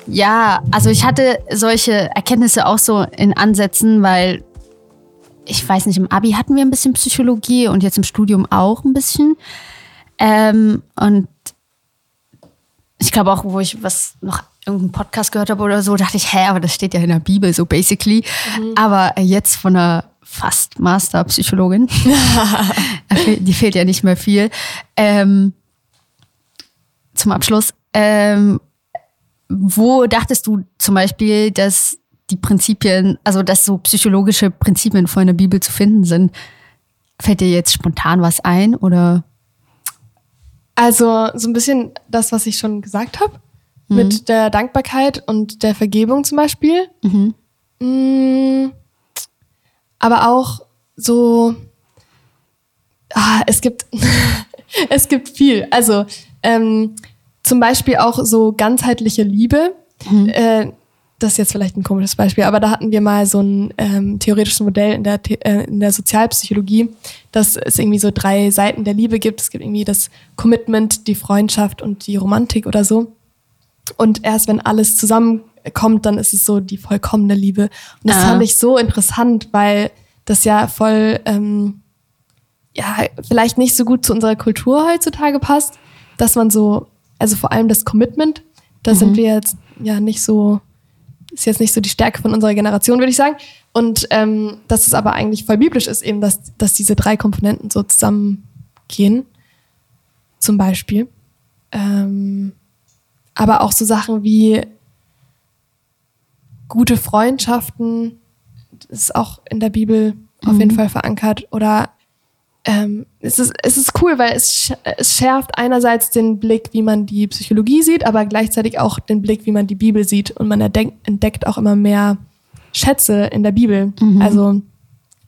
Ja, also ich hatte solche Erkenntnisse auch so in Ansätzen, weil ich weiß nicht, im Abi hatten wir ein bisschen Psychologie und jetzt im Studium auch ein bisschen. Ähm, und ich glaube auch, wo ich was noch irgendeinen Podcast gehört habe oder so, dachte ich, hä, aber das steht ja in der Bibel so basically. Mhm. Aber jetzt von einer fast Master-Psychologin, die fehlt ja nicht mehr viel. Ähm, zum Abschluss, ähm, wo dachtest du zum Beispiel, dass die Prinzipien, also dass so psychologische Prinzipien vor in der Bibel zu finden sind? Fällt dir jetzt spontan was ein oder? Also so ein bisschen das, was ich schon gesagt habe, mhm. mit der Dankbarkeit und der Vergebung zum Beispiel. Mhm. Mm, aber auch so, ah, es gibt, es gibt viel. Also ähm, zum Beispiel auch so ganzheitliche Liebe. Mhm. Äh, das ist jetzt vielleicht ein komisches Beispiel, aber da hatten wir mal so ein ähm, theoretisches Modell in der, äh, in der Sozialpsychologie, dass es irgendwie so drei Seiten der Liebe gibt. Es gibt irgendwie das Commitment, die Freundschaft und die Romantik oder so. Und erst wenn alles zusammenkommt, dann ist es so die vollkommene Liebe. Und das ah. fand ich so interessant, weil das ja voll, ähm, ja, vielleicht nicht so gut zu unserer Kultur heutzutage passt, dass man so also vor allem das Commitment, da mhm. sind wir jetzt ja nicht so, ist jetzt nicht so die Stärke von unserer Generation, würde ich sagen. Und ähm, dass es aber eigentlich voll biblisch ist, eben, dass, dass diese drei Komponenten so zusammengehen. Zum Beispiel. Ähm, aber auch so Sachen wie gute Freundschaften, das ist auch in der Bibel auf jeden mhm. Fall verankert. Oder ähm, es, ist, es ist cool, weil es, es schärft einerseits den Blick, wie man die Psychologie sieht, aber gleichzeitig auch den Blick, wie man die Bibel sieht. Und man entdeckt, auch immer mehr Schätze in der Bibel. Mhm. Also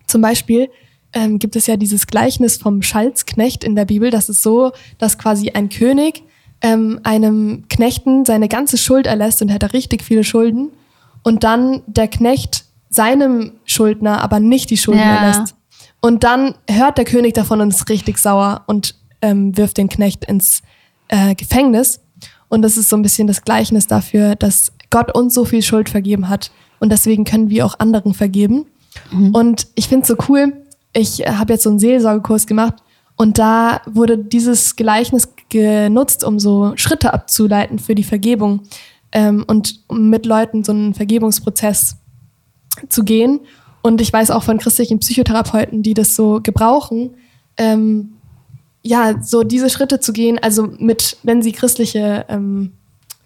zum Beispiel ähm, gibt es ja dieses Gleichnis vom Schalzknecht in der Bibel. Das ist so, dass quasi ein König ähm, einem Knechten seine ganze Schuld erlässt und hätte richtig viele Schulden. Und dann der Knecht seinem Schuldner aber nicht die Schulden ja. erlässt. Und dann hört der König davon und ist richtig sauer und ähm, wirft den Knecht ins äh, Gefängnis. Und das ist so ein bisschen das Gleichnis dafür, dass Gott uns so viel Schuld vergeben hat. Und deswegen können wir auch anderen vergeben. Mhm. Und ich finde es so cool. Ich habe jetzt so einen Seelsorgekurs gemacht und da wurde dieses Gleichnis genutzt, um so Schritte abzuleiten für die Vergebung ähm, und um mit Leuten so einen Vergebungsprozess zu gehen. Und ich weiß auch von christlichen Psychotherapeuten, die das so gebrauchen, ähm, ja, so diese Schritte zu gehen, also mit, wenn sie christliche ähm,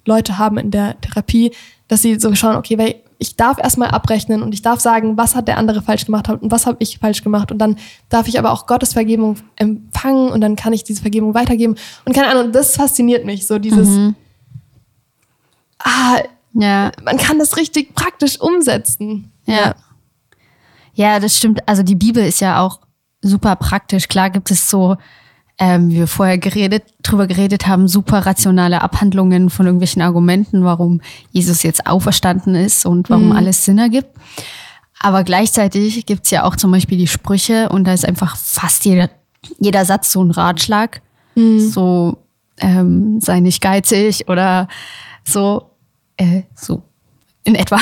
Leute haben in der Therapie, dass sie so schauen, okay, ich darf erstmal abrechnen und ich darf sagen, was hat der andere falsch gemacht und was habe ich falsch gemacht. Und dann darf ich aber auch Gottes Vergebung empfangen und dann kann ich diese Vergebung weitergeben. Und keine Ahnung, das fasziniert mich, so dieses, Mhm. ah, Ja. man kann das richtig praktisch umsetzen. Ja. Ja, das stimmt. Also die Bibel ist ja auch super praktisch. Klar gibt es so, ähm, wie wir vorher geredet, drüber geredet haben, super rationale Abhandlungen von irgendwelchen Argumenten, warum Jesus jetzt auferstanden ist und warum alles Sinn ergibt. Aber gleichzeitig gibt's ja auch zum Beispiel die Sprüche und da ist einfach fast jeder, jeder Satz so ein Ratschlag. So, ähm, sei nicht geizig oder so, äh, so in etwa.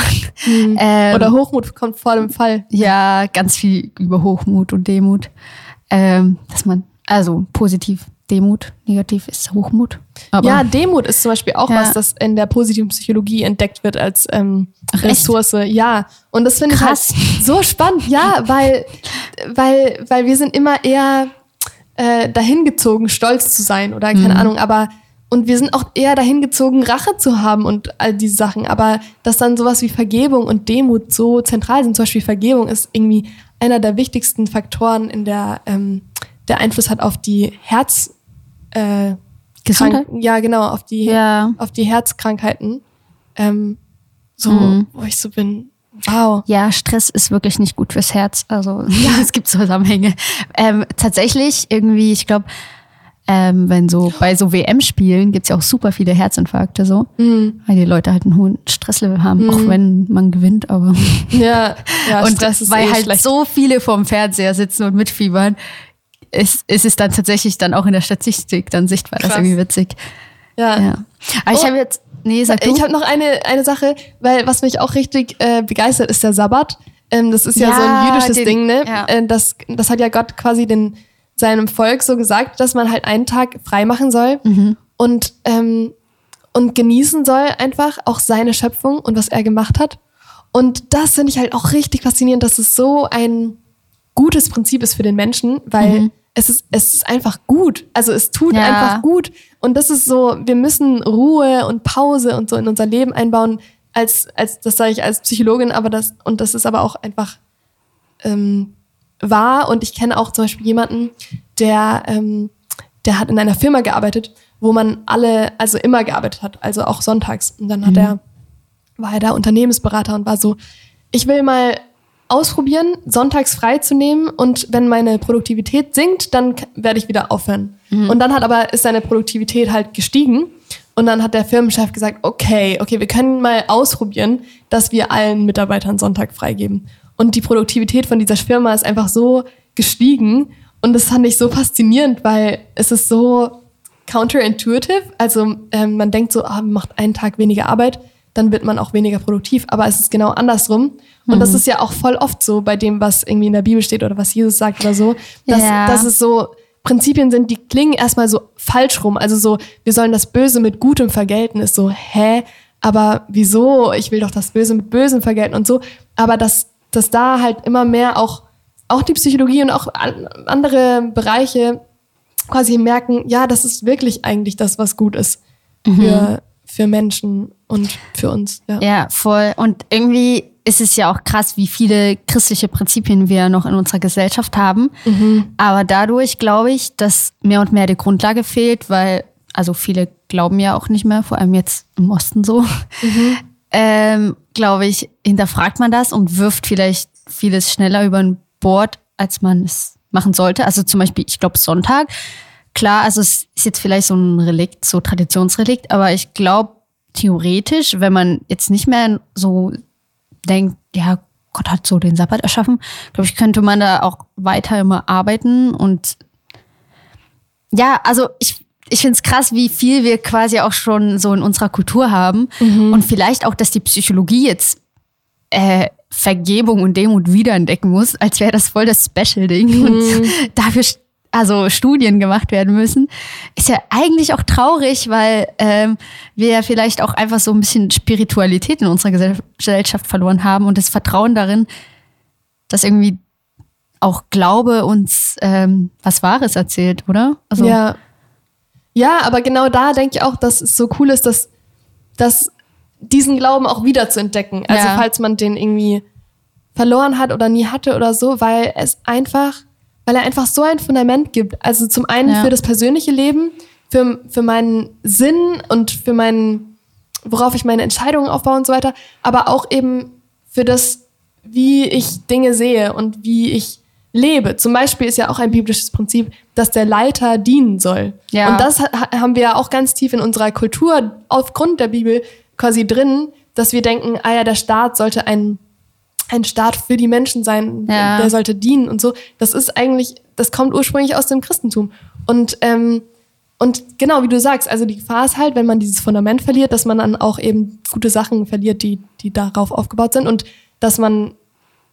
Ähm, Oder Hochmut kommt vor dem Fall. ja, ganz viel über Hochmut und Demut. Ähm, dass man, also positiv Demut, negativ ist Hochmut. Aber ja, Demut ist zum Beispiel auch Ja. was, das in der positiven Psychologie entdeckt wird als ähm, Ach, echt? Ressource. Ja, und das finde ich halt so spannend. Ja, weil, weil, weil wir sind immer eher äh, dahin gezogen, stolz zu sein oder keine Mhm. Ahnung, aber und wir sind auch eher dahin gezogen, Rache zu haben und all diese Sachen. Aber dass dann sowas wie Vergebung und Demut so zentral sind, zum Beispiel Vergebung ist irgendwie einer der wichtigsten Faktoren in der, ähm, der Einfluss hat auf die Herz, äh, Gesundheit? Krank- ja, genau, auf die, Ja. auf die Herzkrankheiten. Ähm, so, Mhm. wo ich so bin, wow. Ja, Stress ist wirklich nicht gut fürs Herz. Also ja, es gibt Zusammenhänge. Ähm, tatsächlich irgendwie, ich glaube, ähm, wenn so bei so WM-Spielen gibt's ja auch super viele Herzinfarkte so, Mhm. weil die Leute halt einen hohen Stresslevel haben, auch wenn man gewinnt, aber Ja, ja und Stress ist weil eh halt schlecht. so viele vorm Fernseher sitzen und mitfiebern, ist, ist es dann tatsächlich dann auch in der Statistik dann sichtbar. Das ist Krass. irgendwie witzig. ja. Ja. Aber ich Oh. habe jetzt, nee, sag du. Ich habe noch eine, eine Sache, weil was mich auch richtig äh, begeistert, ist der Sabbat. Ähm, das ist ja, so Ja, ein jüdisches den- Ding, ne? ja. Äh, das, das hat ja Gott quasi den, seinem Volk so gesagt, dass man halt einen Tag frei machen soll Mhm. und, ähm, und genießen soll einfach auch seine Schöpfung und was er gemacht hat. Und das finde ich halt auch richtig faszinierend, dass es so ein gutes Prinzip ist für den Menschen, weil es ist, es ist einfach gut. Also es tut Mhm. Ja. einfach gut. Und das ist so, wir müssen Ruhe und Pause und so in unser Leben einbauen, als, als das sage ich als Psychologin, aber das, und das ist aber auch einfach ähm, wahr. Und ich kenne auch zum Beispiel jemanden, der, ähm, der hat in einer Firma gearbeitet, wo man alle, also immer gearbeitet hat, also auch sonntags. Und dann hat er, war er da Unternehmensberater und war so, ich will mal ausprobieren, sonntags frei zu nehmen und wenn meine Produktivität sinkt, dann werde ich wieder aufhören. Und dann hat aber, ist seine Produktivität halt gestiegen und dann hat der Firmenchef gesagt, okay, okay, wir können mal ausprobieren, dass wir allen Mitarbeitern Sonntag freigeben. Und die Produktivität von dieser Firma ist einfach so gestiegen und das fand ich so faszinierend, weil es ist so counterintuitive. Also ähm, man denkt so, ah, man macht einen Tag weniger Arbeit, dann wird man auch weniger produktiv. Aber es ist genau andersrum. Und das ist ja auch voll oft so bei dem, was irgendwie in der Bibel steht oder was Jesus sagt oder so, dass, Ja. dass es so Prinzipien sind, die klingen erstmal so falsch rum. Also so, wir sollen das Böse mit Gutem vergelten, ist so, hä? Aber wieso? Ich will doch das Böse mit Bösem vergelten und so. Aber dass, dass da halt immer mehr auch, auch die Psychologie und auch an, andere Bereiche quasi merken, ja, das ist wirklich eigentlich das, was gut ist für, für Menschen und für uns. Ja. Ja, voll. Und irgendwie ist es ja auch krass, wie viele christliche Prinzipien wir noch in unserer Gesellschaft haben. Aber dadurch glaube ich, dass mehr und mehr die Grundlage fehlt, weil, also viele glauben ja auch nicht mehr, vor allem jetzt im Osten so. Ähm, glaube ich, hinterfragt man das und wirft vielleicht vieles schneller über ein Bord, als man es machen sollte. Also zum Beispiel, ich glaube Sonntag. Klar, also es ist jetzt vielleicht so ein Relikt, so Traditionsrelikt, aber ich glaube theoretisch, wenn man jetzt nicht mehr so denkt, ja, Gott hat so den Sabbat erschaffen, glaube ich, könnte man da auch weiter immer arbeiten und ja, also ich, ich finde es krass, wie viel wir quasi auch schon so in unserer Kultur haben. Und vielleicht auch, dass die Psychologie jetzt äh, Vergebung und Demut wiederentdecken muss, als wäre das voll das Special-Ding. Und dafür also Studien gemacht werden müssen, ist ja eigentlich auch traurig, weil ähm, wir ja vielleicht auch einfach so ein bisschen Spiritualität in unserer Gesell- Gesellschaft verloren haben und das Vertrauen darin, dass irgendwie auch Glaube uns ähm, was Wahres erzählt, oder? Also, Ja. Ja, aber genau da denke ich auch, dass es so cool ist, dass, dass diesen Glauben auch wieder zu entdecken. Also Ja. falls man den irgendwie verloren hat oder nie hatte oder so, weil es einfach, weil er einfach so ein Fundament gibt. Also zum einen Ja. für das persönliche Leben, für, für meinen Sinn und für meinen, worauf ich meine Entscheidungen aufbaue und so weiter, aber auch eben für das, wie ich Dinge sehe und wie ich lebe. Zum Beispiel ist ja auch ein biblisches Prinzip, dass der Leiter dienen soll. Ja. Und das ha- haben wir ja auch ganz tief in unserer Kultur aufgrund der Bibel quasi drin, dass wir denken, ah ja, der Staat sollte ein, ein Staat für die Menschen sein, Ja. der sollte dienen und so. Das ist eigentlich, das kommt ursprünglich aus dem Christentum. Und, ähm, und genau, wie du sagst, also die Gefahr ist halt, wenn man dieses Fundament verliert, dass man dann auch eben gute Sachen verliert, die, die darauf aufgebaut sind. Und dass man,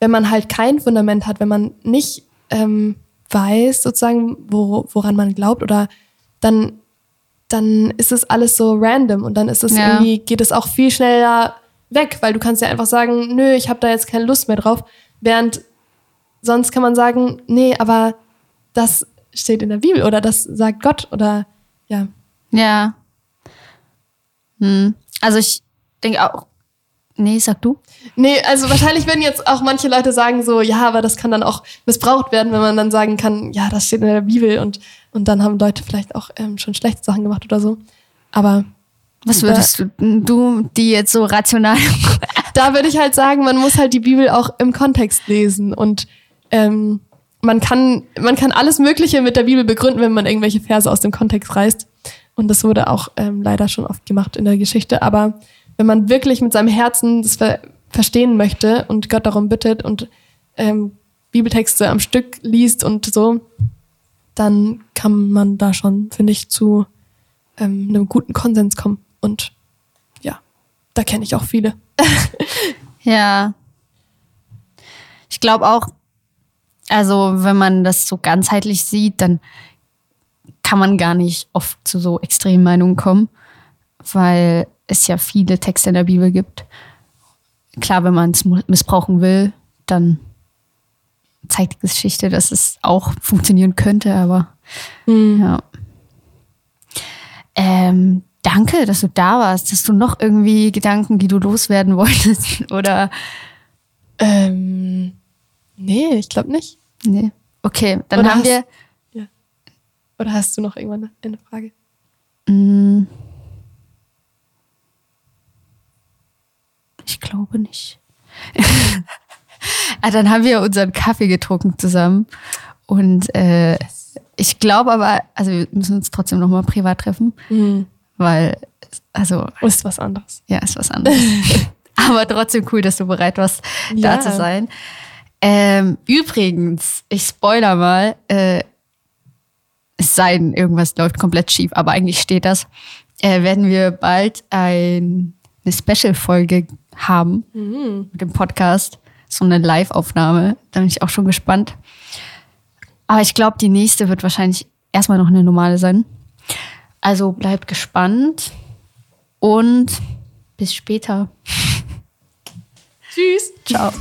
wenn man halt kein Fundament hat, wenn man nicht ähm, weiß, sozusagen, wo, woran man glaubt, oder dann, dann ist es alles so random und dann ist es Ja. irgendwie, geht es auch viel schneller weg, weil du kannst ja einfach sagen, nö, ich habe da jetzt keine Lust mehr drauf. Während sonst kann man sagen, nee, aber das steht in der Bibel oder das sagt Gott oder ja. Ja. Hm. Also ich denke auch. Nee, sag du. Nee, also wahrscheinlich werden jetzt auch manche Leute sagen so, ja, aber das kann dann auch missbraucht werden, wenn man dann sagen kann, ja, das steht in der Bibel und, und dann haben Leute vielleicht auch ähm, schon schlechte Sachen gemacht oder so. Aber Was würdest du, du, die jetzt so rational. da würde ich halt sagen, man muss halt die Bibel auch im Kontext lesen und ähm, man kann, man kann alles Mögliche mit der Bibel begründen, wenn man irgendwelche Verse aus dem Kontext reißt. Und das wurde auch ähm, leider schon oft gemacht in der Geschichte. Aber wenn man wirklich mit seinem Herzen das ver verstehen möchte und Gott darum bittet und ähm, Bibeltexte am Stück liest und so, dann kann man da schon, finde ich, zu ähm, einem guten Konsens kommen. Und ja, da kenne ich auch viele. Ja. Ich glaube auch, also wenn man das so ganzheitlich sieht, dann kann man gar nicht oft zu so extremen Meinungen kommen, weil es ja viele Texte in der Bibel gibt. Klar, wenn man es missbrauchen will, dann zeigt die Geschichte, dass es auch funktionieren könnte, aber ja. Ähm, danke, dass du da warst. Hast du noch irgendwie Gedanken, die du loswerden wolltest? Oder Ähm, nee, ich glaube nicht. nee? Okay, dann Oder haben hast- wir. Oder hast du noch irgendwann eine Frage? Mm, ich glaube nicht. ah, dann haben wir unseren Kaffee getrunken zusammen. Und äh, ich glaube aber, also wir müssen uns trotzdem nochmal privat treffen, weil, also, Ist was anderes. ja, ist was anderes. aber trotzdem cool, dass du bereit warst, Ja. da zu sein. Ähm, übrigens, ich spoiler mal, äh, es sei denn, irgendwas läuft komplett schief, aber eigentlich steht das, äh, werden wir bald ein, eine Special-Folge haben mit dem Podcast. So eine Live-Aufnahme. Da bin ich auch schon gespannt. Aber ich glaube, die nächste wird wahrscheinlich erstmal noch eine normale sein. Also bleibt gespannt und bis später. Tschüss. Ciao.